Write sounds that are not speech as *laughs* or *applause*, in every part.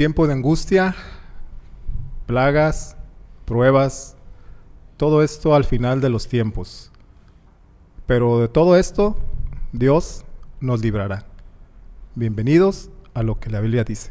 tiempo de angustia, plagas, pruebas, todo esto al final de los tiempos. Pero de todo esto, Dios nos librará. Bienvenidos a lo que la Biblia dice.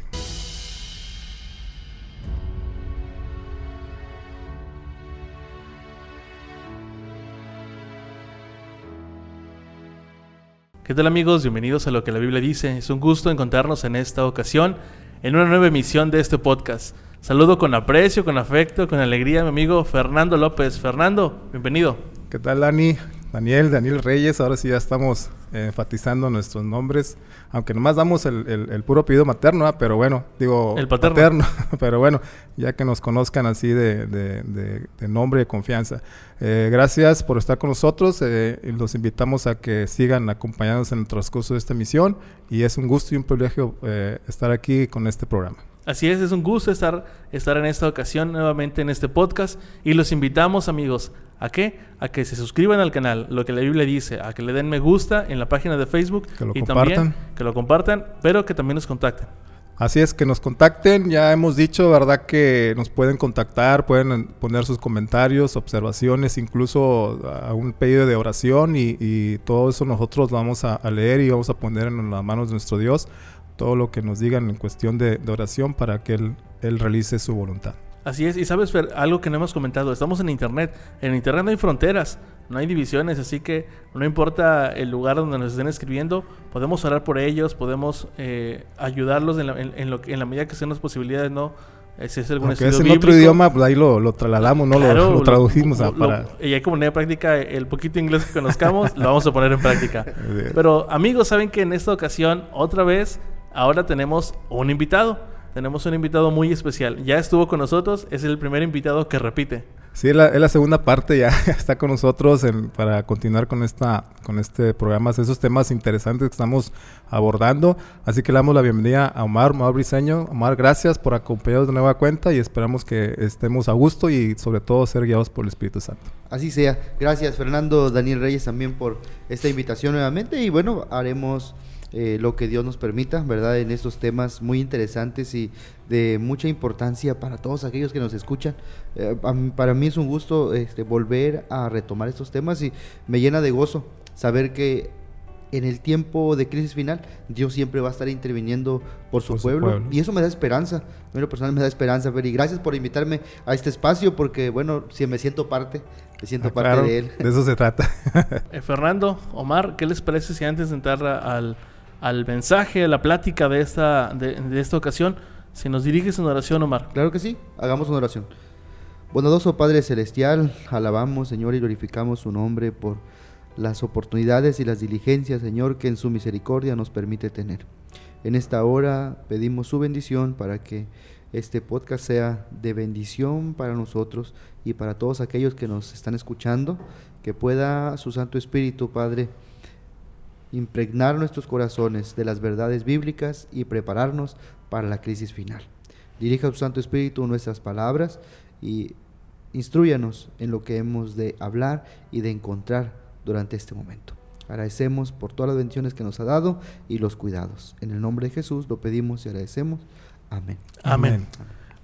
¿Qué tal amigos? Bienvenidos a lo que la Biblia dice. Es un gusto encontrarnos en esta ocasión en una nueva emisión de este podcast. Saludo con aprecio, con afecto, con alegría a mi amigo Fernando López. Fernando, bienvenido. ¿Qué tal, Dani? Daniel, Daniel Reyes, ahora sí ya estamos enfatizando nuestros nombres, aunque nomás damos el, puro apellido materno, pero bueno, digo el paterno, *laughs* pero bueno, ya que nos conozcan así de, de, nombre y de confianza. Eh, gracias por estar con nosotros, eh, los invitamos a que sigan acompañándonos en el transcurso de esta misión y es un gusto y un privilegio estar aquí con este programa. Así es, es un gusto estar, estar en esta ocasión nuevamente en este podcast y los invitamos amigos a qué? A que se suscriban al canal, lo que la Biblia dice, a que le den me gusta en la página de Facebook que lo y compartan. también que lo compartan, pero que también nos contacten. Así es, que nos contacten. Ya hemos dicho, ¿verdad? Que nos pueden contactar, pueden poner sus comentarios, observaciones, incluso a un pedido de oración y, todo eso nosotros lo vamos a, leer y vamos a poner en las manos de nuestro Dios todo lo que nos digan en cuestión de, oración para que él, él realice su voluntad. Así es, y sabes, algo que no hemos comentado, estamos en Internet, en Internet no hay fronteras, no hay divisiones, así que no importa el lugar donde nos estén escribiendo, podemos orar por ellos, podemos eh, ayudarlos en la, en, lo, en la medida que sean las posibilidades, ¿no? Eh, si es algún es en otro idioma, pues ahí lo, lo trasladamos, ¿no? lo, traducimos. para... y hay como una práctica, el poquito inglés que conozcamos, lo vamos a poner en práctica. *laughs* Pero amigos, saben que en esta ocasión, otra vez, ahora tenemos un invitado. Tenemos un invitado muy especial. Ya estuvo con nosotros, es el primer invitado que repite. Sí, es la, segunda parte, ya *laughs* está con nosotros para continuar con, esta, con este programa, esos temas interesantes que estamos abordando. Así que le damos la bienvenida a Omar, Omar Briseño. Omar, gracias por acompañarnos de nueva cuenta y esperamos que estemos a gusto y sobre todo ser guiados por el Espíritu Santo. Así sea. Gracias Fernando, Daniel Reyes también por esta invitación nuevamente y bueno, haremos eh, lo que Dios nos permita, ¿verdad? En estos temas muy interesantes y de mucha importancia para todos aquellos que nos escuchan. Eh, para mí es un gusto este, volver a retomar estos temas y me llena de gozo saber que en el tiempo de crisis final, Dios siempre va a estar interviniendo por su, pueblo, Y eso me da esperanza. Bueno, personal me da esperanza, y gracias por invitarme a este espacio, porque bueno, si me siento parte, me siento ah, parte de él. De eso se trata. *laughs* Eh, Fernando, Omar, ¿qué les parece si antes de entrar al, al mensaje, a la plática de esta, de, esta ocasión. Si nos diriges en oración, Omar. Claro que sí, hagamos una oración. Bondadoso Padre Celestial, alabamos, Señor, y glorificamos su nombre por las oportunidades y las diligencias, Señor, que en su misericordia nos permite tener. En esta hora pedimos su bendición para que este podcast sea de bendición para nosotros y para todos aquellos que nos están escuchando, que pueda su Santo Espíritu, Padre, impregnar nuestros corazones de las verdades bíblicas y prepararnos para la crisis final. Dirija su Santo Espíritu nuestras palabras y instruyanos en lo que hemos de hablar y de encontrar durante este momento. Agradecemos por todas las bendiciones que nos ha dado y los cuidados. En el nombre de Jesús lo pedimos y agradecemos. Amén. Amén.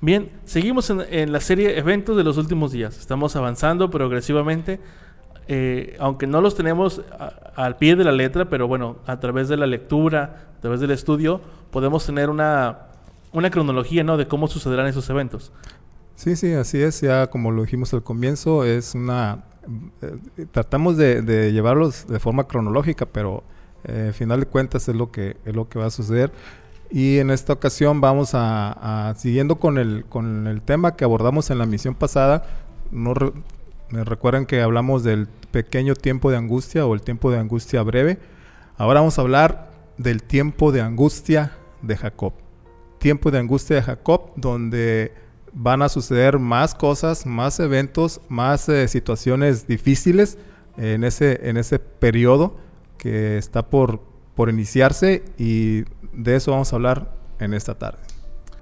Bien, seguimos en, en la serie Eventos de los últimos días. Estamos avanzando progresivamente eh, aunque no los tenemos al pie de la letra, pero bueno, a través de la lectura, a través del estudio, podemos tener una, una cronología ¿no? de cómo sucederán esos eventos. Sí, sí, así es. Ya como lo dijimos al comienzo, es una... Eh, tratamos de, llevarlos de forma cronológica, pero eh, al final de cuentas es lo que, es lo que va a suceder. Y en esta ocasión vamos a, siguiendo con el, con el tema que abordamos en la misión pasada, no, me recuerdan que hablamos del pequeño tiempo de angustia o el tiempo de angustia breve. Ahora vamos a hablar del tiempo de angustia de Jacob. Tiempo de angustia de Jacob donde van a suceder más cosas, más eventos, más eh, situaciones difíciles en ese, en ese periodo que está por, por iniciarse y de eso vamos a hablar en esta tarde.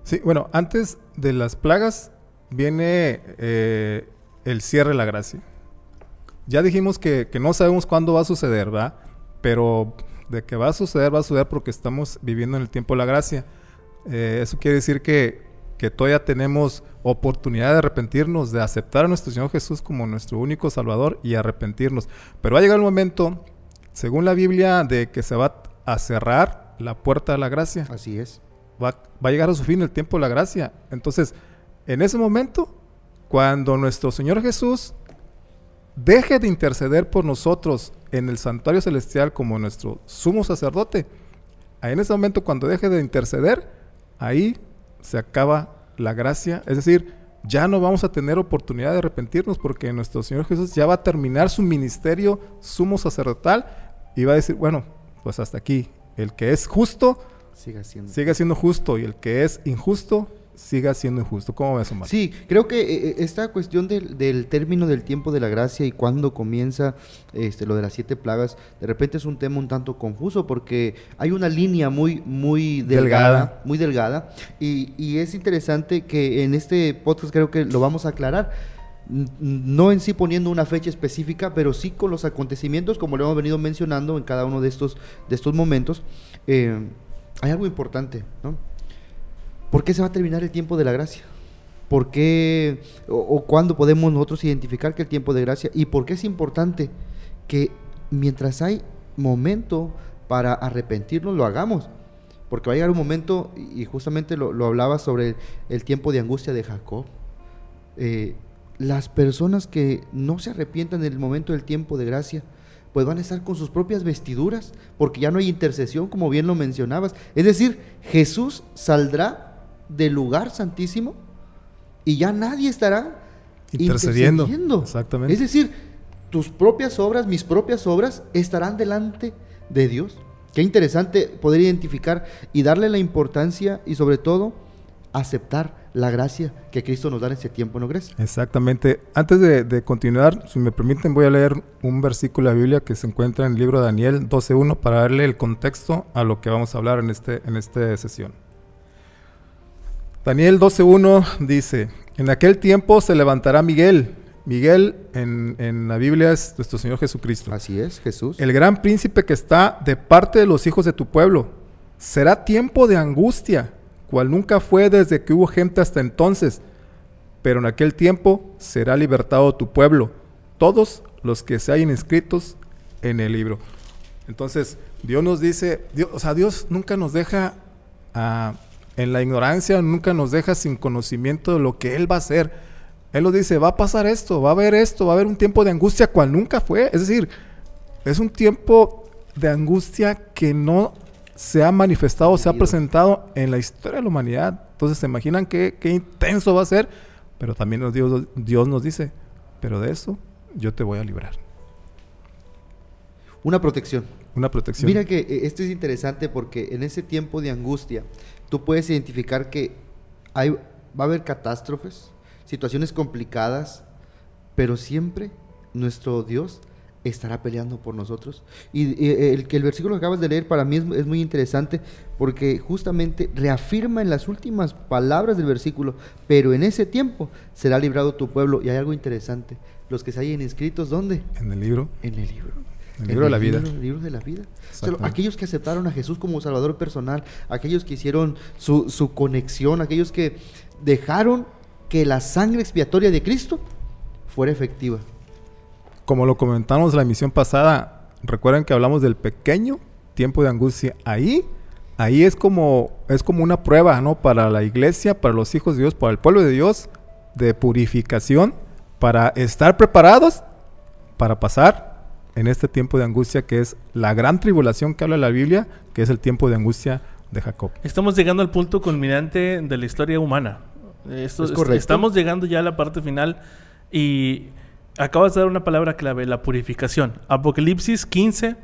Sí, bueno, antes de las plagas viene eh, el cierre de la gracia. Ya dijimos que, no sabemos cuándo va a suceder, ¿verdad? Pero de que va a suceder, va a suceder porque estamos viviendo en el tiempo de la gracia. Eh, eso quiere decir que, que todavía tenemos oportunidad de arrepentirnos, de aceptar a nuestro Señor Jesús como nuestro único Salvador y arrepentirnos. Pero va a llegar el momento, según la Biblia, de que se va a cerrar la puerta de la gracia. Así es. Va, va a llegar a su fin el tiempo de la gracia. Entonces, en ese momento, cuando nuestro Señor Jesús deje de interceder por nosotros en el santuario celestial como nuestro sumo sacerdote, en ese momento cuando deje de interceder, ahí se acaba la gracia, es decir, ya no vamos a tener oportunidad de arrepentirnos porque nuestro Señor Jesús ya va a terminar su ministerio sumo sacerdotal y va a decir, bueno, pues hasta aquí, el que es justo, sigue siendo, sigue siendo justo y el que es injusto, siga siendo injusto. ¿Cómo ves, Omar? Sí, creo que eh, eh, esta cuestión del, del, término del tiempo de la gracia y cuándo comienza este, lo de las siete plagas, de repente es un tema un tanto confuso porque hay una línea muy, muy delgada, delgada. muy delgada, y, y, es interesante que en este podcast creo que lo vamos a aclarar. No en sí poniendo una fecha específica, pero sí con los acontecimientos, como lo hemos venido mencionando en cada uno de estos, de estos momentos. Eh, hay algo importante, ¿no? ¿Por qué se va a terminar el tiempo de la gracia? ¿Por qué o, o cuándo podemos nosotros identificar que el tiempo de gracia? ¿Y por qué es importante que mientras hay momento para arrepentirnos lo hagamos? Porque va a llegar un momento, y justamente lo, lo hablaba sobre el, tiempo de angustia de Jacob. Eh, las personas que no se arrepientan en el momento del tiempo de gracia, pues van a estar con sus propias vestiduras, porque ya no hay intercesión, como bien lo mencionabas. Es decir, Jesús saldrá del lugar santísimo y ya nadie estará intercediendo. intercediendo. Exactamente. Es decir, tus propias obras, mis propias obras estarán delante de Dios. Qué interesante poder identificar y darle la importancia y sobre todo aceptar la gracia que Cristo nos da en ese tiempo, ¿no crees? Exactamente. Antes de, de, continuar, si me permiten, voy a leer un versículo de la Biblia que se encuentra en el libro de Daniel 12.1 para darle el contexto a lo que vamos a hablar en, este, en esta sesión. Daniel 12.1 dice, en aquel tiempo se levantará Miguel. Miguel en, en, la Biblia es nuestro Señor Jesucristo. Así es, Jesús. El gran príncipe que está de parte de los hijos de tu pueblo. Será tiempo de angustia, cual nunca fue desde que hubo gente hasta entonces. Pero en aquel tiempo será libertado tu pueblo, todos los que se hayan inscritos en el libro. Entonces, Dios nos dice, Dios, o sea, Dios nunca nos deja a en la ignorancia nunca nos deja sin conocimiento de lo que Él va a hacer. Él nos dice, va a pasar esto, va a haber esto, va a haber un tiempo de angustia cual nunca fue. Es decir, es un tiempo de angustia que no se ha manifestado, se ha presentado en la historia de la humanidad. Entonces, ¿se imaginan qué, qué intenso va a ser? Pero también Dios, Dios nos dice, pero de eso yo te voy a librar. Una protección. Una protección. Mira que eh, esto es interesante porque en ese tiempo de angustia, tú puedes identificar que hay, va a haber catástrofes, situaciones complicadas, pero siempre nuestro Dios estará peleando por nosotros. Y, y el, el, versículo que acabas de leer para mí es, es, muy interesante porque justamente reafirma en las últimas palabras del versículo, pero en ese tiempo será librado tu pueblo. Y hay algo interesante, los que se hayan inscritos, ¿dónde? En el libro. En el libro. El libro de la vida. El libro de la vida. O sea, aquellos que aceptaron a Jesús como Salvador personal, aquellos que hicieron su, su, conexión, aquellos que dejaron que la sangre expiatoria de Cristo fuera efectiva. Como lo comentamos en la emisión pasada, recuerden que hablamos del pequeño tiempo de angustia. Ahí, ahí es como, es como una prueba, ¿no? Para la iglesia, para los hijos de Dios, para el pueblo de Dios, de purificación, para estar preparados para pasar en este tiempo de angustia que es la gran tribulación que habla la Biblia, que es el tiempo de angustia de Jacob. Estamos llegando al punto culminante de la historia humana. Esto, ¿Es correcto? Estamos llegando ya a la parte final y acabas de dar una palabra clave, la purificación. Apocalipsis 15,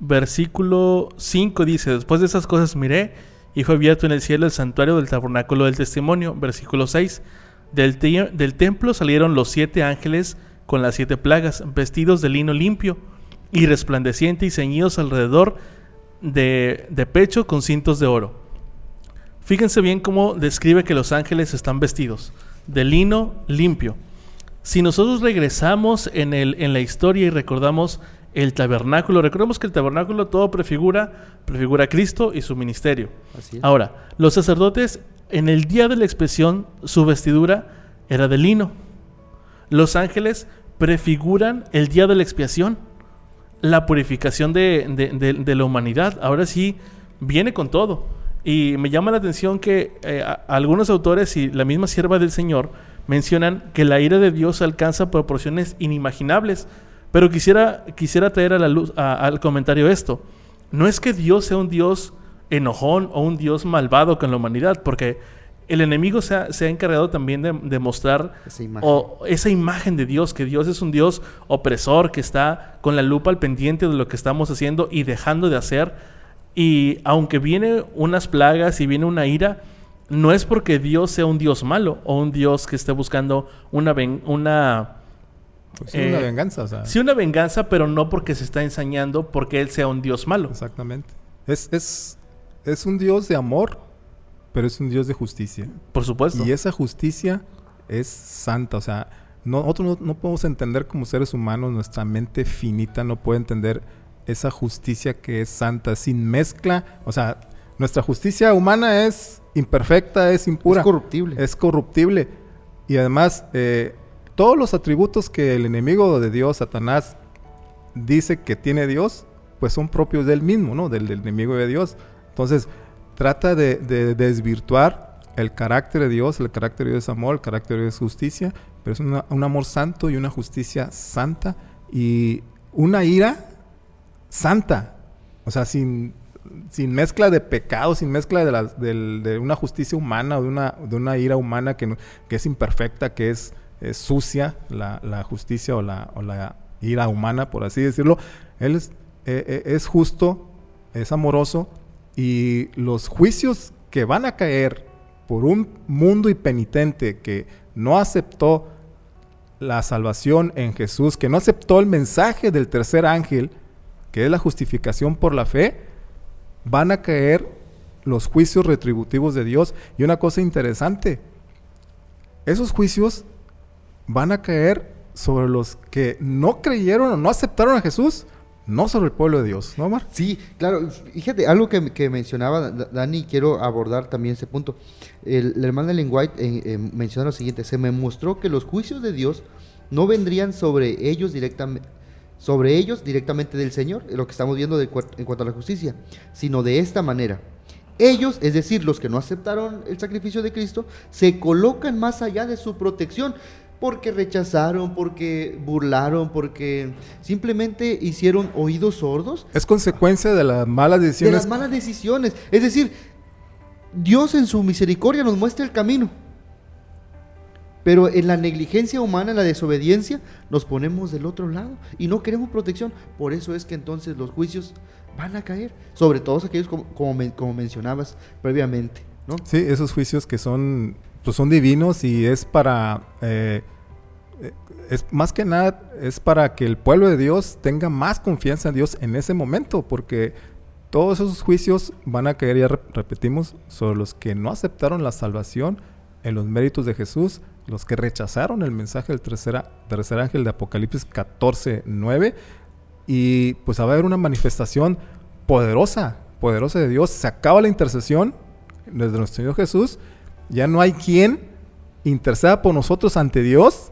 versículo 5 dice, después de esas cosas miré y fue abierto en el cielo el santuario del tabernáculo del testimonio. Versículo 6, del, te del templo salieron los siete ángeles con las siete plagas, vestidos de lino limpio y resplandeciente y ceñidos alrededor de, de, pecho con cintos de oro. Fíjense bien cómo describe que los ángeles están vestidos de lino limpio. Si nosotros regresamos en, el, en la historia y recordamos el tabernáculo. Recordemos que el tabernáculo todo prefigura, prefigura a Cristo y su ministerio. Ahora, los sacerdotes en el día de la expresión, su vestidura era de lino. Los ángeles prefiguran el día de la expiación, la purificación de, la humanidad. Ahora sí, viene con todo. Y me llama la atención que eh, algunos autores y la misma sierva del Señor mencionan que la ira de Dios alcanza proporciones inimaginables. Pero quisiera, quisiera traer a la luz, al comentario esto. No es que Dios sea un Dios enojón o un Dios malvado con la humanidad, porque el enemigo se ha, se ha encargado también de, de mostrar Esa imagen. o esa imagen de Dios, que Dios es un Dios opresor, que está con la lupa al pendiente de lo que estamos haciendo y dejando de hacer. Y aunque viene unas plagas y viene una ira, no es porque Dios sea un Dios malo o un Dios que esté buscando una, ven- una, Pues sí, una Eh, venganza, o sea. sí una venganza, pero no porque se está ensañando porque Él sea un Dios malo. Exactamente. Es, es, es un Dios de amor, pero es un Dios de justicia. Por supuesto. Y esa justicia es santa. O sea, no- nosotros no, no podemos entender como seres humanos, nuestra mente finita no puede entender esa justicia que es santa, sin mezcla. O sea, nuestra justicia humana es imperfecta, es impura. Es corruptible. Es corruptible. Y además, eh, todos los atributos que el enemigo de Dios, Satanás, dice que tiene Dios, pues son propios del mismo, ¿no? Del, del enemigo de Dios. Entonces, trata de, de desvirtuar el carácter de Dios. El carácter de Dios es amor, el carácter de Dios es justicia, pero es un amor santo y una justicia santa y una ira santa. O sea, sin, sin mezcla de pecado, sin mezcla de, del- de una justicia humana o de una, de una ira humana que, que es imperfecta, que es, sucia, la, la justicia o la, la ira humana, por así decirlo. Él es, eh, eh, es justo, es amoroso y los juicios que van a caer por un mundo impenitente que no aceptó la salvación en Jesús, que no aceptó el mensaje del tercer ángel, que es la justificación por la fe, van a caer los juicios retributivos de Dios. Y una cosa interesante, esos juicios van a caer sobre los que no creyeron o no aceptaron a Jesús, no sobre el pueblo de Dios, ¿no, Omar? Sí, claro. Fíjate, algo que, que mencionaba Da- Dani, quiero abordar también ese punto. El, la hermana Ellen White eh, eh, menciona lo siguiente: se me mostró que los juicios de Dios no vendrían sobre ellos directamente. Sobre ellos directamente del Señor, lo que estamos viendo en cuanto a la justicia, sino de esta manera. Ellos, es decir, los que no aceptaron el sacrificio de Cristo, se colocan más allá de su protección porque rechazaron, porque burlaron, porque simplemente hicieron oídos sordos Es consecuencia de las malas de decisiones. las malas decisiones. Es decir, Dios en su misericordia nos muestra el camino. Pero en la negligencia humana, en la desobediencia, nos ponemos del otro lado y no queremos protección. Por eso es que entonces los juicios van a caer sobre todos aquellos como, como mencionabas previamente. ¿no? Sí, esos juicios que son, pues son divinos y es para, eh, es más que nada, es para que el pueblo de Dios tenga más confianza en Dios en ese momento, porque todos esos juicios van a caer, ya rep- repetimos, sobre los que no aceptaron la salvación en los méritos de Jesús, los que rechazaron el mensaje del tercer ángel de Apocalipsis 14, 9, y pues va a haber una manifestación poderosa, poderosa de Dios. Se acaba la intercesión desde nuestro Señor Jesús. Ya no hay quien interceda por nosotros ante Dios.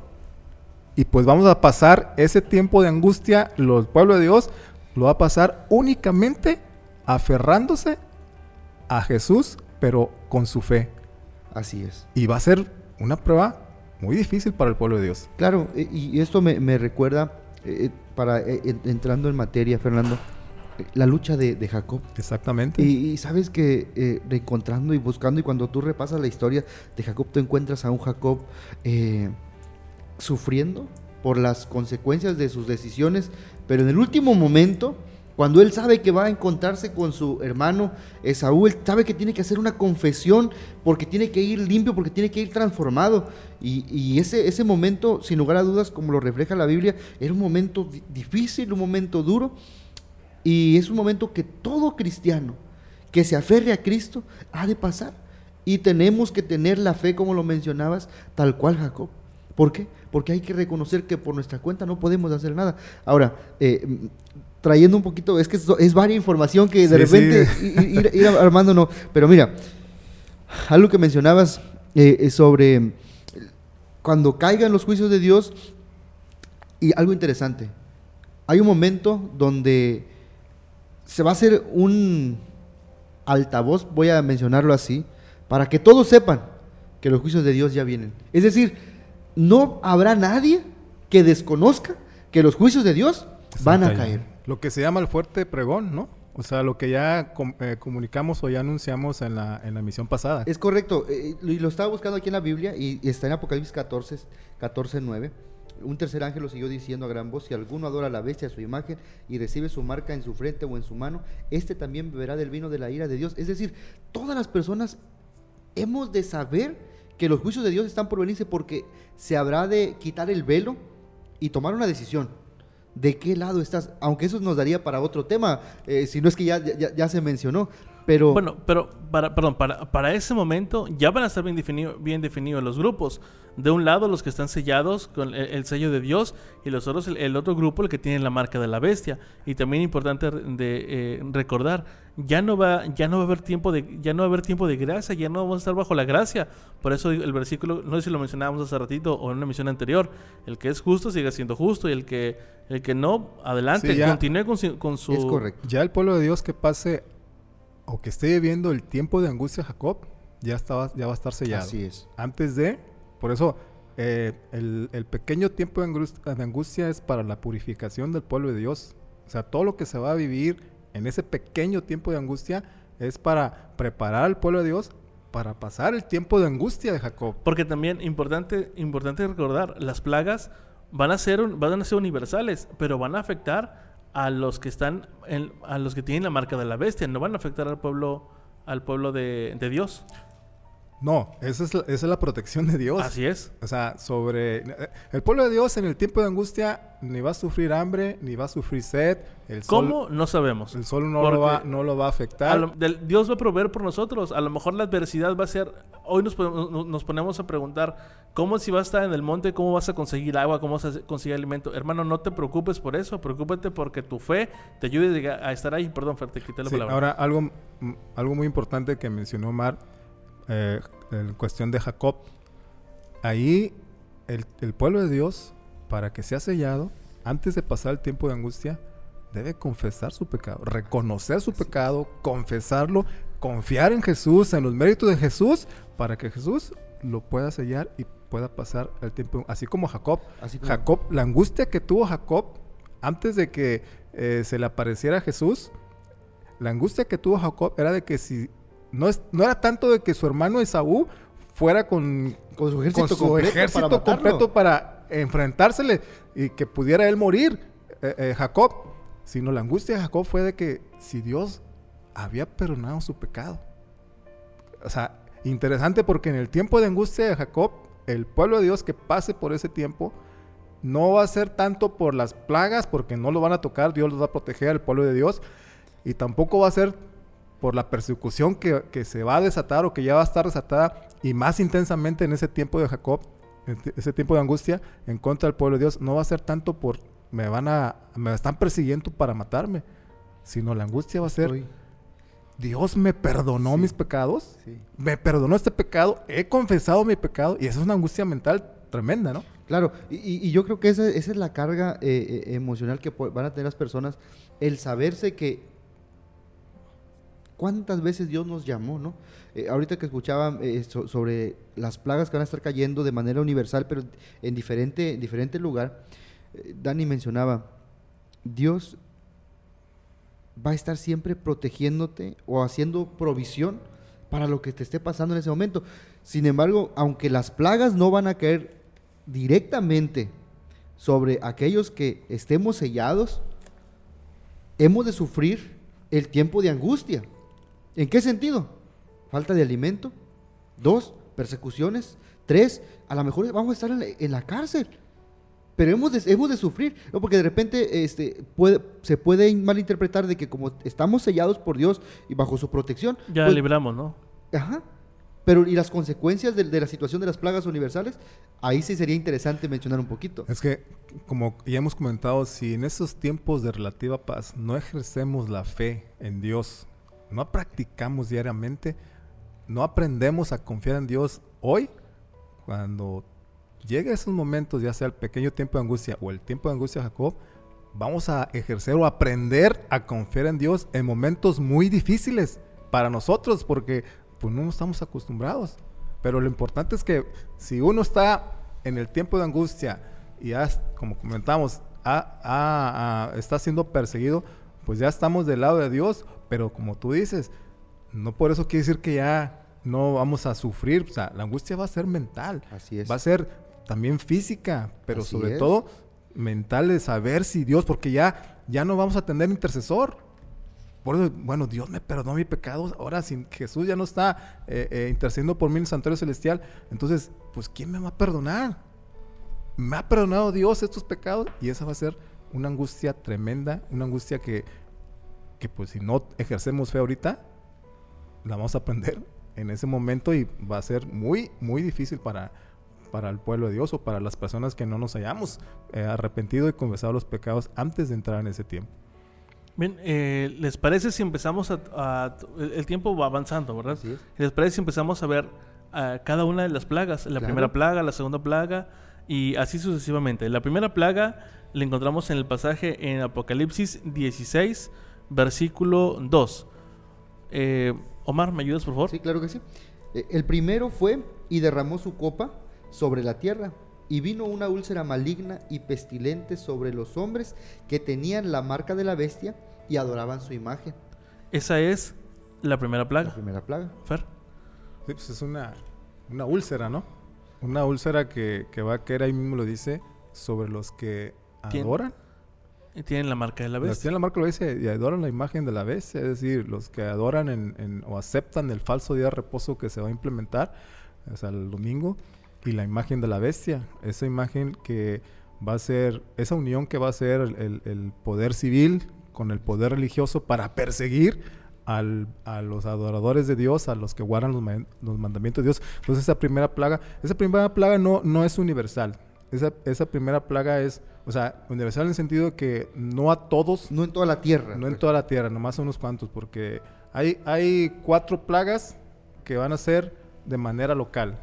Y pues vamos a pasar ese tiempo de angustia, los pueblo de Dios lo va a pasar únicamente aferrándose a Jesús, pero con su fe. Así es. Y va a ser una prueba muy difícil para el pueblo de Dios. Claro, y esto me, me recuerda, eh, para eh, en- entrando en materia, Fernando, eh, la lucha de, de Jacob. Exactamente. Y, y sabes que eh, reencontrando y buscando, y cuando tú repasas la historia de Jacob, tú encuentras a un Jacob eh, sufriendo por las consecuencias de sus decisiones, pero en el último momento, cuando él sabe que va a encontrarse con su hermano Esaú, él sabe que tiene que hacer una confesión porque tiene que ir limpio, porque tiene que ir transformado. Y, y ese, ese momento, sin lugar a dudas, como lo refleja la Biblia, era un momento di- difícil, un momento duro. Y es un momento que todo cristiano que se aferre a Cristo ha de pasar. Y tenemos que tener la fe, como lo mencionabas, tal cual Jacob. ¿Por qué? Porque hay que reconocer que por nuestra cuenta no podemos hacer nada. Ahora, eh, trayendo un poquito, es que es, es varia información que de Sí, repente sí. ir, ir armando no. Pero mira, algo que mencionabas eh, eh, sobre cuando caigan los juicios de Dios y algo interesante. Hay un momento donde se va a hacer un altavoz, voy a mencionarlo así, para que todos sepan que los juicios de Dios ya vienen. Es decir, no habrá nadie que desconozca que los juicios de Dios van a caer. Lo que se llama el fuerte pregón, ¿no? O sea, lo que ya com- eh, comunicamos o ya anunciamos en la, en la misión pasada. Es correcto, eh, y lo estaba buscando aquí en la Biblia y, y está en Apocalipsis 14, 14, 9. Un tercer ángel lo siguió diciendo a gran voz, si alguno adora a la bestia a su imagen y recibe su marca en su frente o en su mano, este también beberá del vino de la ira de Dios. Es decir, todas las personas hemos de saber que los juicios de Dios están por venirse porque se habrá de quitar el velo y tomar una decisión. ¿De qué lado estás? Aunque eso nos daría para otro tema, eh, si no es que ya, ya, ya se mencionó. Pero Bueno, pero para, perdón, para, para ese momento ya van a estar bien, definido- bien definidos los grupos. De un lado los que están sellados con el, el sello de Dios y los otros el, el otro grupo el que tiene la marca de la bestia. Y también importante de eh, recordar, ya no va ya no va a haber tiempo de ya no va a haber tiempo de gracia, ya no vamos a estar bajo la gracia. Por eso el versículo, no sé si lo mencionábamos hace ratito o en una misión anterior, el que es justo sigue siendo justo y el que el que no, adelante, Sí, ya. continúe con su, con su es correcto. Ya el pueblo de Dios que pase o que esté viviendo el tiempo de angustia Jacob, ya, estaba, ya va a estar sellado. Así es. Antes de, por eso, eh, el, el pequeño tiempo de angustia, de angustia es para la purificación del pueblo de Dios. O sea, todo lo que se va a vivir en ese pequeño tiempo de angustia es para preparar al pueblo de Dios para pasar el tiempo de angustia de Jacob. Porque también importante, importante recordar, las plagas van a ser un- van a ser universales, pero van a afectar a los que están en- a los que tienen la marca de la bestia, no van a afectar al pueblo al pueblo de, de Dios. No, esa es, la, esa es la protección de Dios. Así es. O sea, sobre... eh, El pueblo de Dios en el tiempo de angustia ni va a sufrir hambre, ni va a sufrir sed. El sol, ¿Cómo? No sabemos. El sol no lo, va, no lo va a a afectar. lo- del- Dios va a proveer por nosotros. A lo mejor la adversidad va a ser. Hoy nos, podemos- nos- ponemos a preguntar: ¿cómo si vas a estar en el monte? ¿Cómo vas a conseguir agua? ¿Cómo vas a conseguir alimento? Hermano, no te preocupes por eso. Preocúpate porque tu fe te ayude a estar ahí. Perdón, Fer, te quité la Sí, palabra. ahora, algo, algo muy importante que mencionó Omar eh, en cuestión de Jacob. Ahí el, el pueblo de Dios, para que sea sellado, antes de pasar el tiempo de angustia, debe confesar su pecado, reconocer su pecado, confesarlo, confiar en Jesús, en los méritos de Jesús, para que Jesús lo pueda sellar y pueda pasar el tiempo, así como Jacob. Así como- Jacob, la angustia que tuvo Jacob antes de que eh, se le apareciera Jesús, la angustia que tuvo Jacob era de que si no, es, no era tanto de que su hermano Esaú fuera con, Con su con ejército su completo ejército para completo para enfrentársele y que pudiera él morir, eh, eh, Jacob, sino la angustia de Jacob fue de que si Dios había perdonado su pecado. O sea, interesante porque en el tiempo de angustia de Jacob, el pueblo de Dios que pase por ese tiempo, no va a ser tanto por las plagas, porque no lo van a tocar, Dios los va a proteger al pueblo de Dios, y tampoco va a ser por la persecución que, que se va a desatar o que ya va a estar desatada, y más intensamente en ese tiempo de Jacob, en ese tiempo de angustia, en contra del pueblo de Dios, no va a ser tanto por me van a, me están persiguiendo para matarme, sino la angustia va a ser, Dios me perdonó Sí. mis pecados, sí. me perdonó este pecado, he confesado mi pecado, y esa es una angustia mental tremenda, ¿no? Claro, y, y- yo creo que esa, esa es la carga eh, eh, emocional que van a tener las personas, el saberse que cuántas veces Dios nos llamó, ¿no? Eh, ahorita que escuchaba eh, so- sobre las plagas que van a estar cayendo de manera universal, pero en diferente, en diferente lugar, eh, Dani mencionaba, Dios va a estar siempre protegiéndote o haciendo provisión para lo que te esté pasando en ese momento. Sin embargo, aunque las plagas no van a caer directamente sobre aquellos que estemos sellados, hemos de sufrir el tiempo de angustia. ¿En qué sentido? Falta de alimento. Dos, persecuciones. Tres, a lo mejor vamos a estar en la, en la cárcel. Pero hemos de, hemos de sufrir, ¿no? porque de repente este, puede, se puede malinterpretar de que como estamos sellados por Dios y bajo su protección, Ya pues, libramos, ¿no? Ajá. Pero, ¿y las consecuencias de, de la situación de las plagas universales? Ahí sí sería interesante mencionar un poquito. Es que, como ya hemos comentado, si en esos tiempos de relativa paz no ejercemos la fe en Dios, no practicamos diariamente, no aprendemos a confiar en Dios hoy, cuando llegue esos momentos, ya sea el pequeño tiempo de angustia o el tiempo de angustia de Jacob, vamos a ejercer o aprender a confiar en Dios en momentos muy difíciles para nosotros, porque pues no estamos acostumbrados. Pero lo importante es que si uno está en el tiempo de angustia y ya, como comentamos, está siendo perseguido, pues ya estamos del lado de Dios, pero como tú dices, no por eso quiere decir que ya no vamos a sufrir, o sea, la angustia va a ser mental, Así es. va a ser también física, pero Así sobre es. todo mental de saber si Dios, porque ya, ya no vamos a tener intercesor. Por eso, bueno, Dios me perdonó mi pecado. Ahora, si Jesús ya no está eh, eh, intercediendo por mí en el santuario celestial, entonces, pues, ¿quién me va a perdonar? Me ha perdonado Dios estos pecados y esa va a ser una angustia tremenda, una angustia que, que pues, si no ejercemos fe ahorita, la vamos a aprender en ese momento y va a ser muy, muy difícil para, para el pueblo de Dios o para las personas que no nos hayamos eh, arrepentido y confesado los pecados antes de entrar en ese tiempo. Bien, eh, ¿les parece si empezamos a, a- el, tiempo va avanzando, ¿verdad? Es. ¿Les parece si empezamos a ver ah, cada una de las plagas? La Claro. primera plaga, la segunda plaga y así sucesivamente. La primera plaga la encontramos en el pasaje en Apocalipsis 16, versículo 2. Eh, Omar, ¿me ayudas por favor? Sí, claro que sí. Eh, El primero fue y derramó su copa sobre la tierra. Y vino una úlcera maligna y pestilente sobre los hombres que tenían la marca de la bestia y adoraban su imagen. Esa es la primera La plaga. primera plaga. Fer. Sí, pues es una, una úlcera, ¿no? Una úlcera que, que va a caer, ahí mismo lo dice, sobre los que adoran. Y tienen la marca de la bestia. tiene la marca lo dice y adoran la imagen de la bestia, es decir, los que adoran en, en- o aceptan el falso día de reposo que se va a implementar, o sea, el domingo, y la imagen de la bestia, esa imagen que va a ser, esa unión que va a ser el, el- el poder civil con el poder religioso para perseguir al- a los adoradores de Dios, a los que guardan los, los mandamientos de Dios. Entonces esa primera plaga, esa primera plaga no, no es universal. Esa, esa primera plaga es, o sea, universal en el sentido de que no a todos No en toda la tierra. no en toda la tierra, nomás a unos cuantos, porque hay, hay cuatro plagas que van a ser de manera local.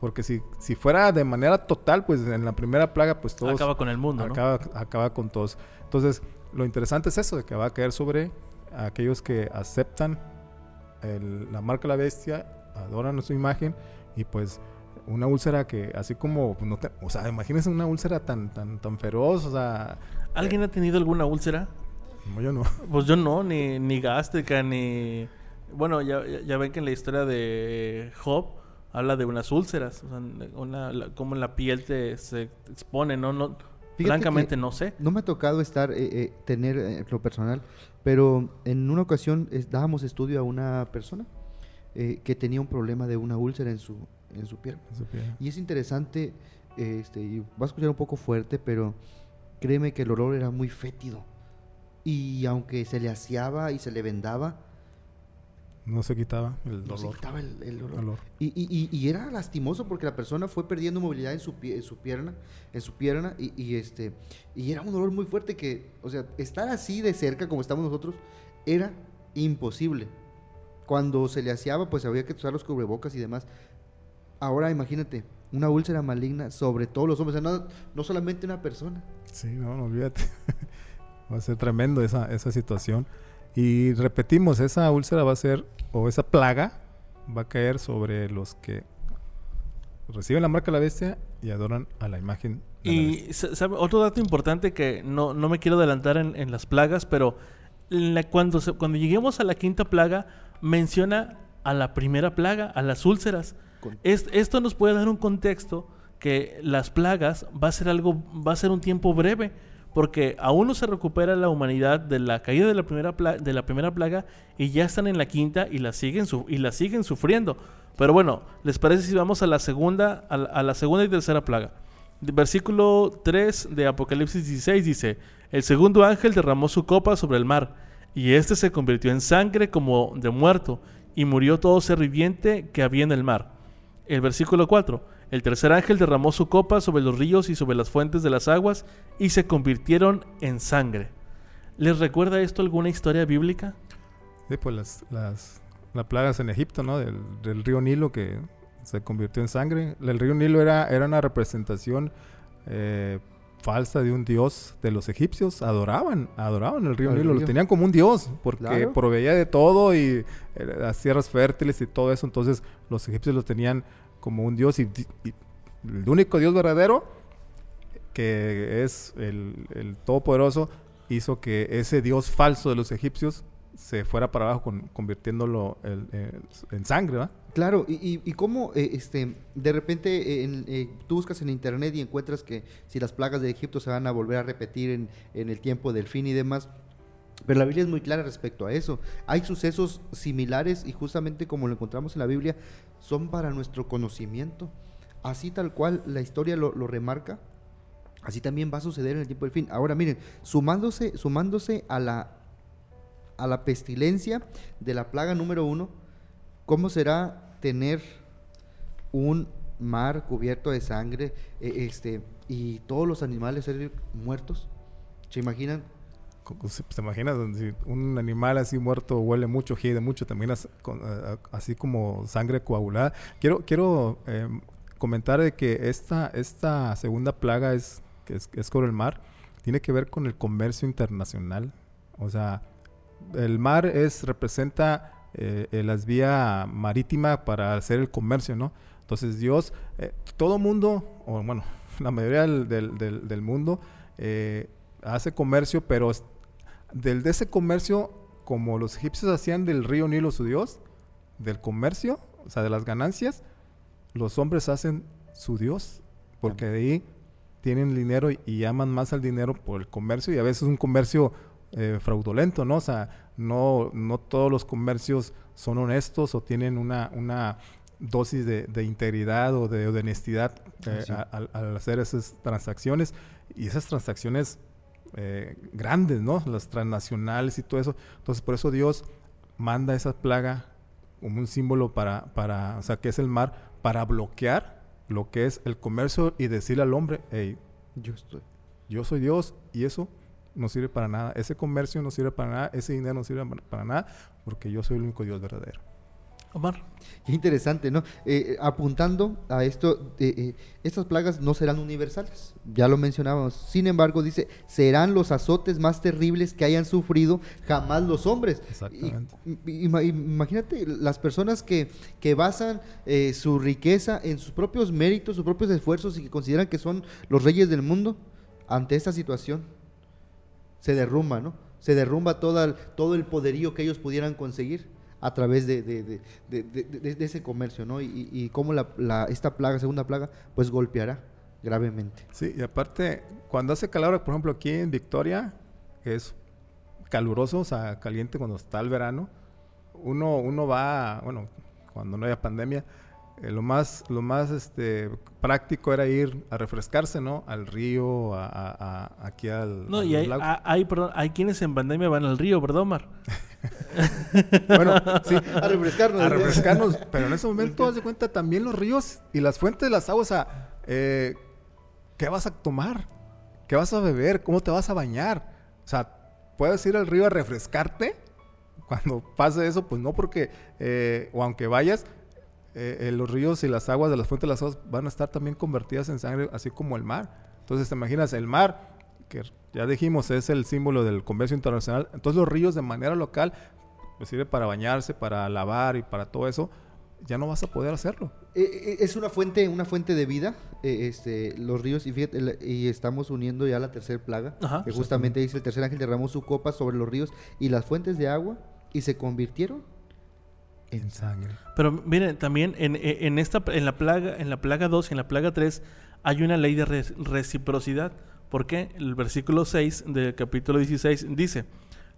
Porque si, si fuera de manera total, pues en la primera plaga, pues todos Acaba con el mundo, ¿no? acaba, acaba con todos. Entonces, lo interesante es eso, de que va a caer sobre aquellos que aceptan el- la marca de la bestia, adoran su imagen, y pues una úlcera que así como, pues, no te- o sea, imagínense una úlcera tan, tan, tan feroz, o sea, ¿Alguien ha tenido alguna úlcera? no, yo no. *laughs* Pues yo no, ni, ni gástrica, ni... Bueno, ya, ya- ven que en la historia de Job habla de unas úlceras, o sea, una, la- cómo la piel te, se expone, ¿no? no Fíjate francamente no sé. No me ha tocado estar, eh, eh, tener eh, lo personal, pero en una ocasión eh, dábamos estudio a una persona eh, que tenía un problema de una úlcera en su, en su pierna. Y es interesante, este, y va a escuchar un poco fuerte, pero créeme que el olor era muy fétido. Y aunque se le aseaba y se le vendaba, No se quitaba el no se dolor. quitaba el, el olor. olor. Y, y- y- era lastimoso porque la persona fue perdiendo movilidad en su, pie- en su pierna, en su pierna, y, y, este, y era un dolor muy fuerte que, o sea, estar así de cerca como estamos nosotros era imposible. Cuando se le aseaba, pues había que usar los cubrebocas y demás. Ahora imagínate, una úlcera maligna sobre todos los hombres, o sea, no, no solamente una persona. Sí, no, no olvídate. *laughs* va a ser tremendo esa, esa situación. Y repetimos, esa úlcera va a ser, o esa plaga, va a caer sobre los que reciben la marca de la bestia y adoran a la imagen de la bestia. Y otro dato importante que no, no me quiero adelantar en, en las plagas, pero en la- cuando, se- cuando lleguemos a la quinta plaga, menciona a la primera plaga, a las úlceras. Esto nos puede dar un contexto que las plagas va a ser algo, va a ser un tiempo breve, porque aún no se recupera la humanidad de la caída de la primera, de la primera plaga y ya están en la quinta y la siguen, y siguen sufriendo. Pero bueno, ¿les parece si vamos a la segunda, a la, segunda y tercera plaga? Versículo 3 de Apocalipsis 16 dice, el segundo ángel derramó su copa sobre el mar, y éste se convirtió en sangre como de muerto, y murió todo ser viviente que había en el mar. El versículo 4. El tercer ángel derramó su copa sobre los ríos y sobre las fuentes de las aguas y se convirtieron en sangre. ¿Les recuerda esto alguna historia bíblica? Sí, pues las, las, las plagas en Egipto, ¿no? Del, del río Nilo que se convirtió en sangre. El río Nilo era, era una representación eh, falsa de un dios de los egipcios. Adoraban, adoraban el río Nilo, río. lo tenían como un dios, porque Claro. proveía de todo y eh, las tierras fértiles y todo eso. Entonces los egipcios lo tenían como un dios y, el único dios verdadero, que es el, el todopoderoso, hizo que ese dios falso de los egipcios se fuera para abajo con- convirtiéndolo en sangre, ¿va? Claro, y, y, y cómo eh, este, de repente eh, en- eh, tú buscas en internet y encuentras que si las plagas de Egipto se van a volver a repetir en, en el tiempo del fin y demás. Pero la Biblia es muy clara respecto a eso. Hay sucesos similares y justamente como lo encontramos en la Biblia, son para nuestro conocimiento. Así tal cual la historia lo, remarca, así también va a suceder en el tiempo del fin. Ahora miren, sumándose, sumándose a la, a la pestilencia de la plaga número uno, ¿Cómo será tener un mar cubierto de sangre eh, este, y todos los animales ser muertos? ¿Se imaginan? Co- co- ¿Se, se imagina si un animal así muerto huele mucho, hiede mucho, también así como sangre coagulada? Quiero, quiero eh, comentar de que esta, esta segunda plaga es, que es, es sobre el mar, tiene que ver con el comercio internacional. O sea, el mar es, representa eh, eh, las vías marítimas para hacer el comercio, ¿no? Entonces Dios, eh, todo mundo, o bueno, *laughs* la mayoría del, del- mundo hace comercio, pero del de ese comercio, como los egipcios hacían del río Nilo su Dios, del comercio, o sea, de las ganancias, los hombres hacen su Dios, porque de ahí tienen dinero y, y aman más al dinero por el comercio y a veces un comercio eh, fraudulento, ¿no? O sea, no, no todos los comercios son honestos o tienen una, una dosis de, de integridad o de, de honestidad eh, a- al hacer esas transacciones y esas transacciones eh, grandes, ¿no? Las transnacionales y todo eso. Entonces, por eso Dios manda esa plaga como un símbolo para, para, o sea, que es el mar, para bloquear lo que es el comercio y decirle al hombre, hey, Yo estoy. yo soy Dios y eso no sirve para nada. Ese comercio no sirve para nada, ese dinero no sirve para- para nada, porque yo soy el único Dios verdadero. Omar. Qué interesante, ¿no? Eh, eh, apuntando a esto, eh, eh, estas plagas no serán universales, ya lo mencionábamos. Sin embargo, dice, serán los azotes más terribles que hayan sufrido jamás los hombres. Exactamente. Y- imagínate las personas que, que basan eh, su riqueza en sus propios méritos, sus propios esfuerzos y que consideran que son los reyes del mundo, ante esta situación se derrumba, ¿no? Se derrumba toda, todo el poderío que ellos pudieran conseguir a través de, de- de- de- ese comercio, ¿no? Y, y- y cómo la, la- esta plaga, segunda plaga, pues golpeará gravemente. Sí, y aparte, cuando hace calor, por ejemplo, aquí en Victoria, que es caluroso, o sea, caliente cuando está el verano, uno, uno va, bueno, cuando no haya pandemia, eh, lo más, lo más este, práctico era ir a refrescarse, ¿no? Al río, a, a- a- aquí al, No, y hay, a- hay, perdón, hay quienes en pandemia van al río, ¿verdad, Omar? *laughs* Bueno, sí, A refrescarnos. a refrescarnos. *laughs* Pero en ese momento, haz de cuenta, también los ríos y las fuentes de las aguas, eh, ¿qué vas a tomar? ¿Qué vas a beber? ¿Cómo te vas a bañar? O sea, ¿puedes ir al río a refrescarte? Cuando pase eso, pues no, porque, eh, o aunque vayas, eh, eh, los ríos y las aguas de las fuentes de las aguas van a estar también convertidas en sangre, así como el mar. Entonces, te imaginas, el mar, que ya dijimos es el símbolo del comercio internacional, entonces los ríos de manera local, pues sirve para bañarse, para lavar y para todo eso, ya no vas a poder hacerlo. Eh, eh, es una fuente, una fuente de vida, eh, este, los ríos, y, fíjate, la- y estamos uniendo ya la tercera plaga, Ajá. que justamente dice el tercer ángel derramó su copa sobre los ríos y las fuentes de agua, y se convirtieron En sangre. Pero miren, también en, en esta en la plaga en la plaga 2 y en la plaga 3 hay una ley de re- reciprocidad. ¿Por qué? El versículo 6 del capítulo 16 dice,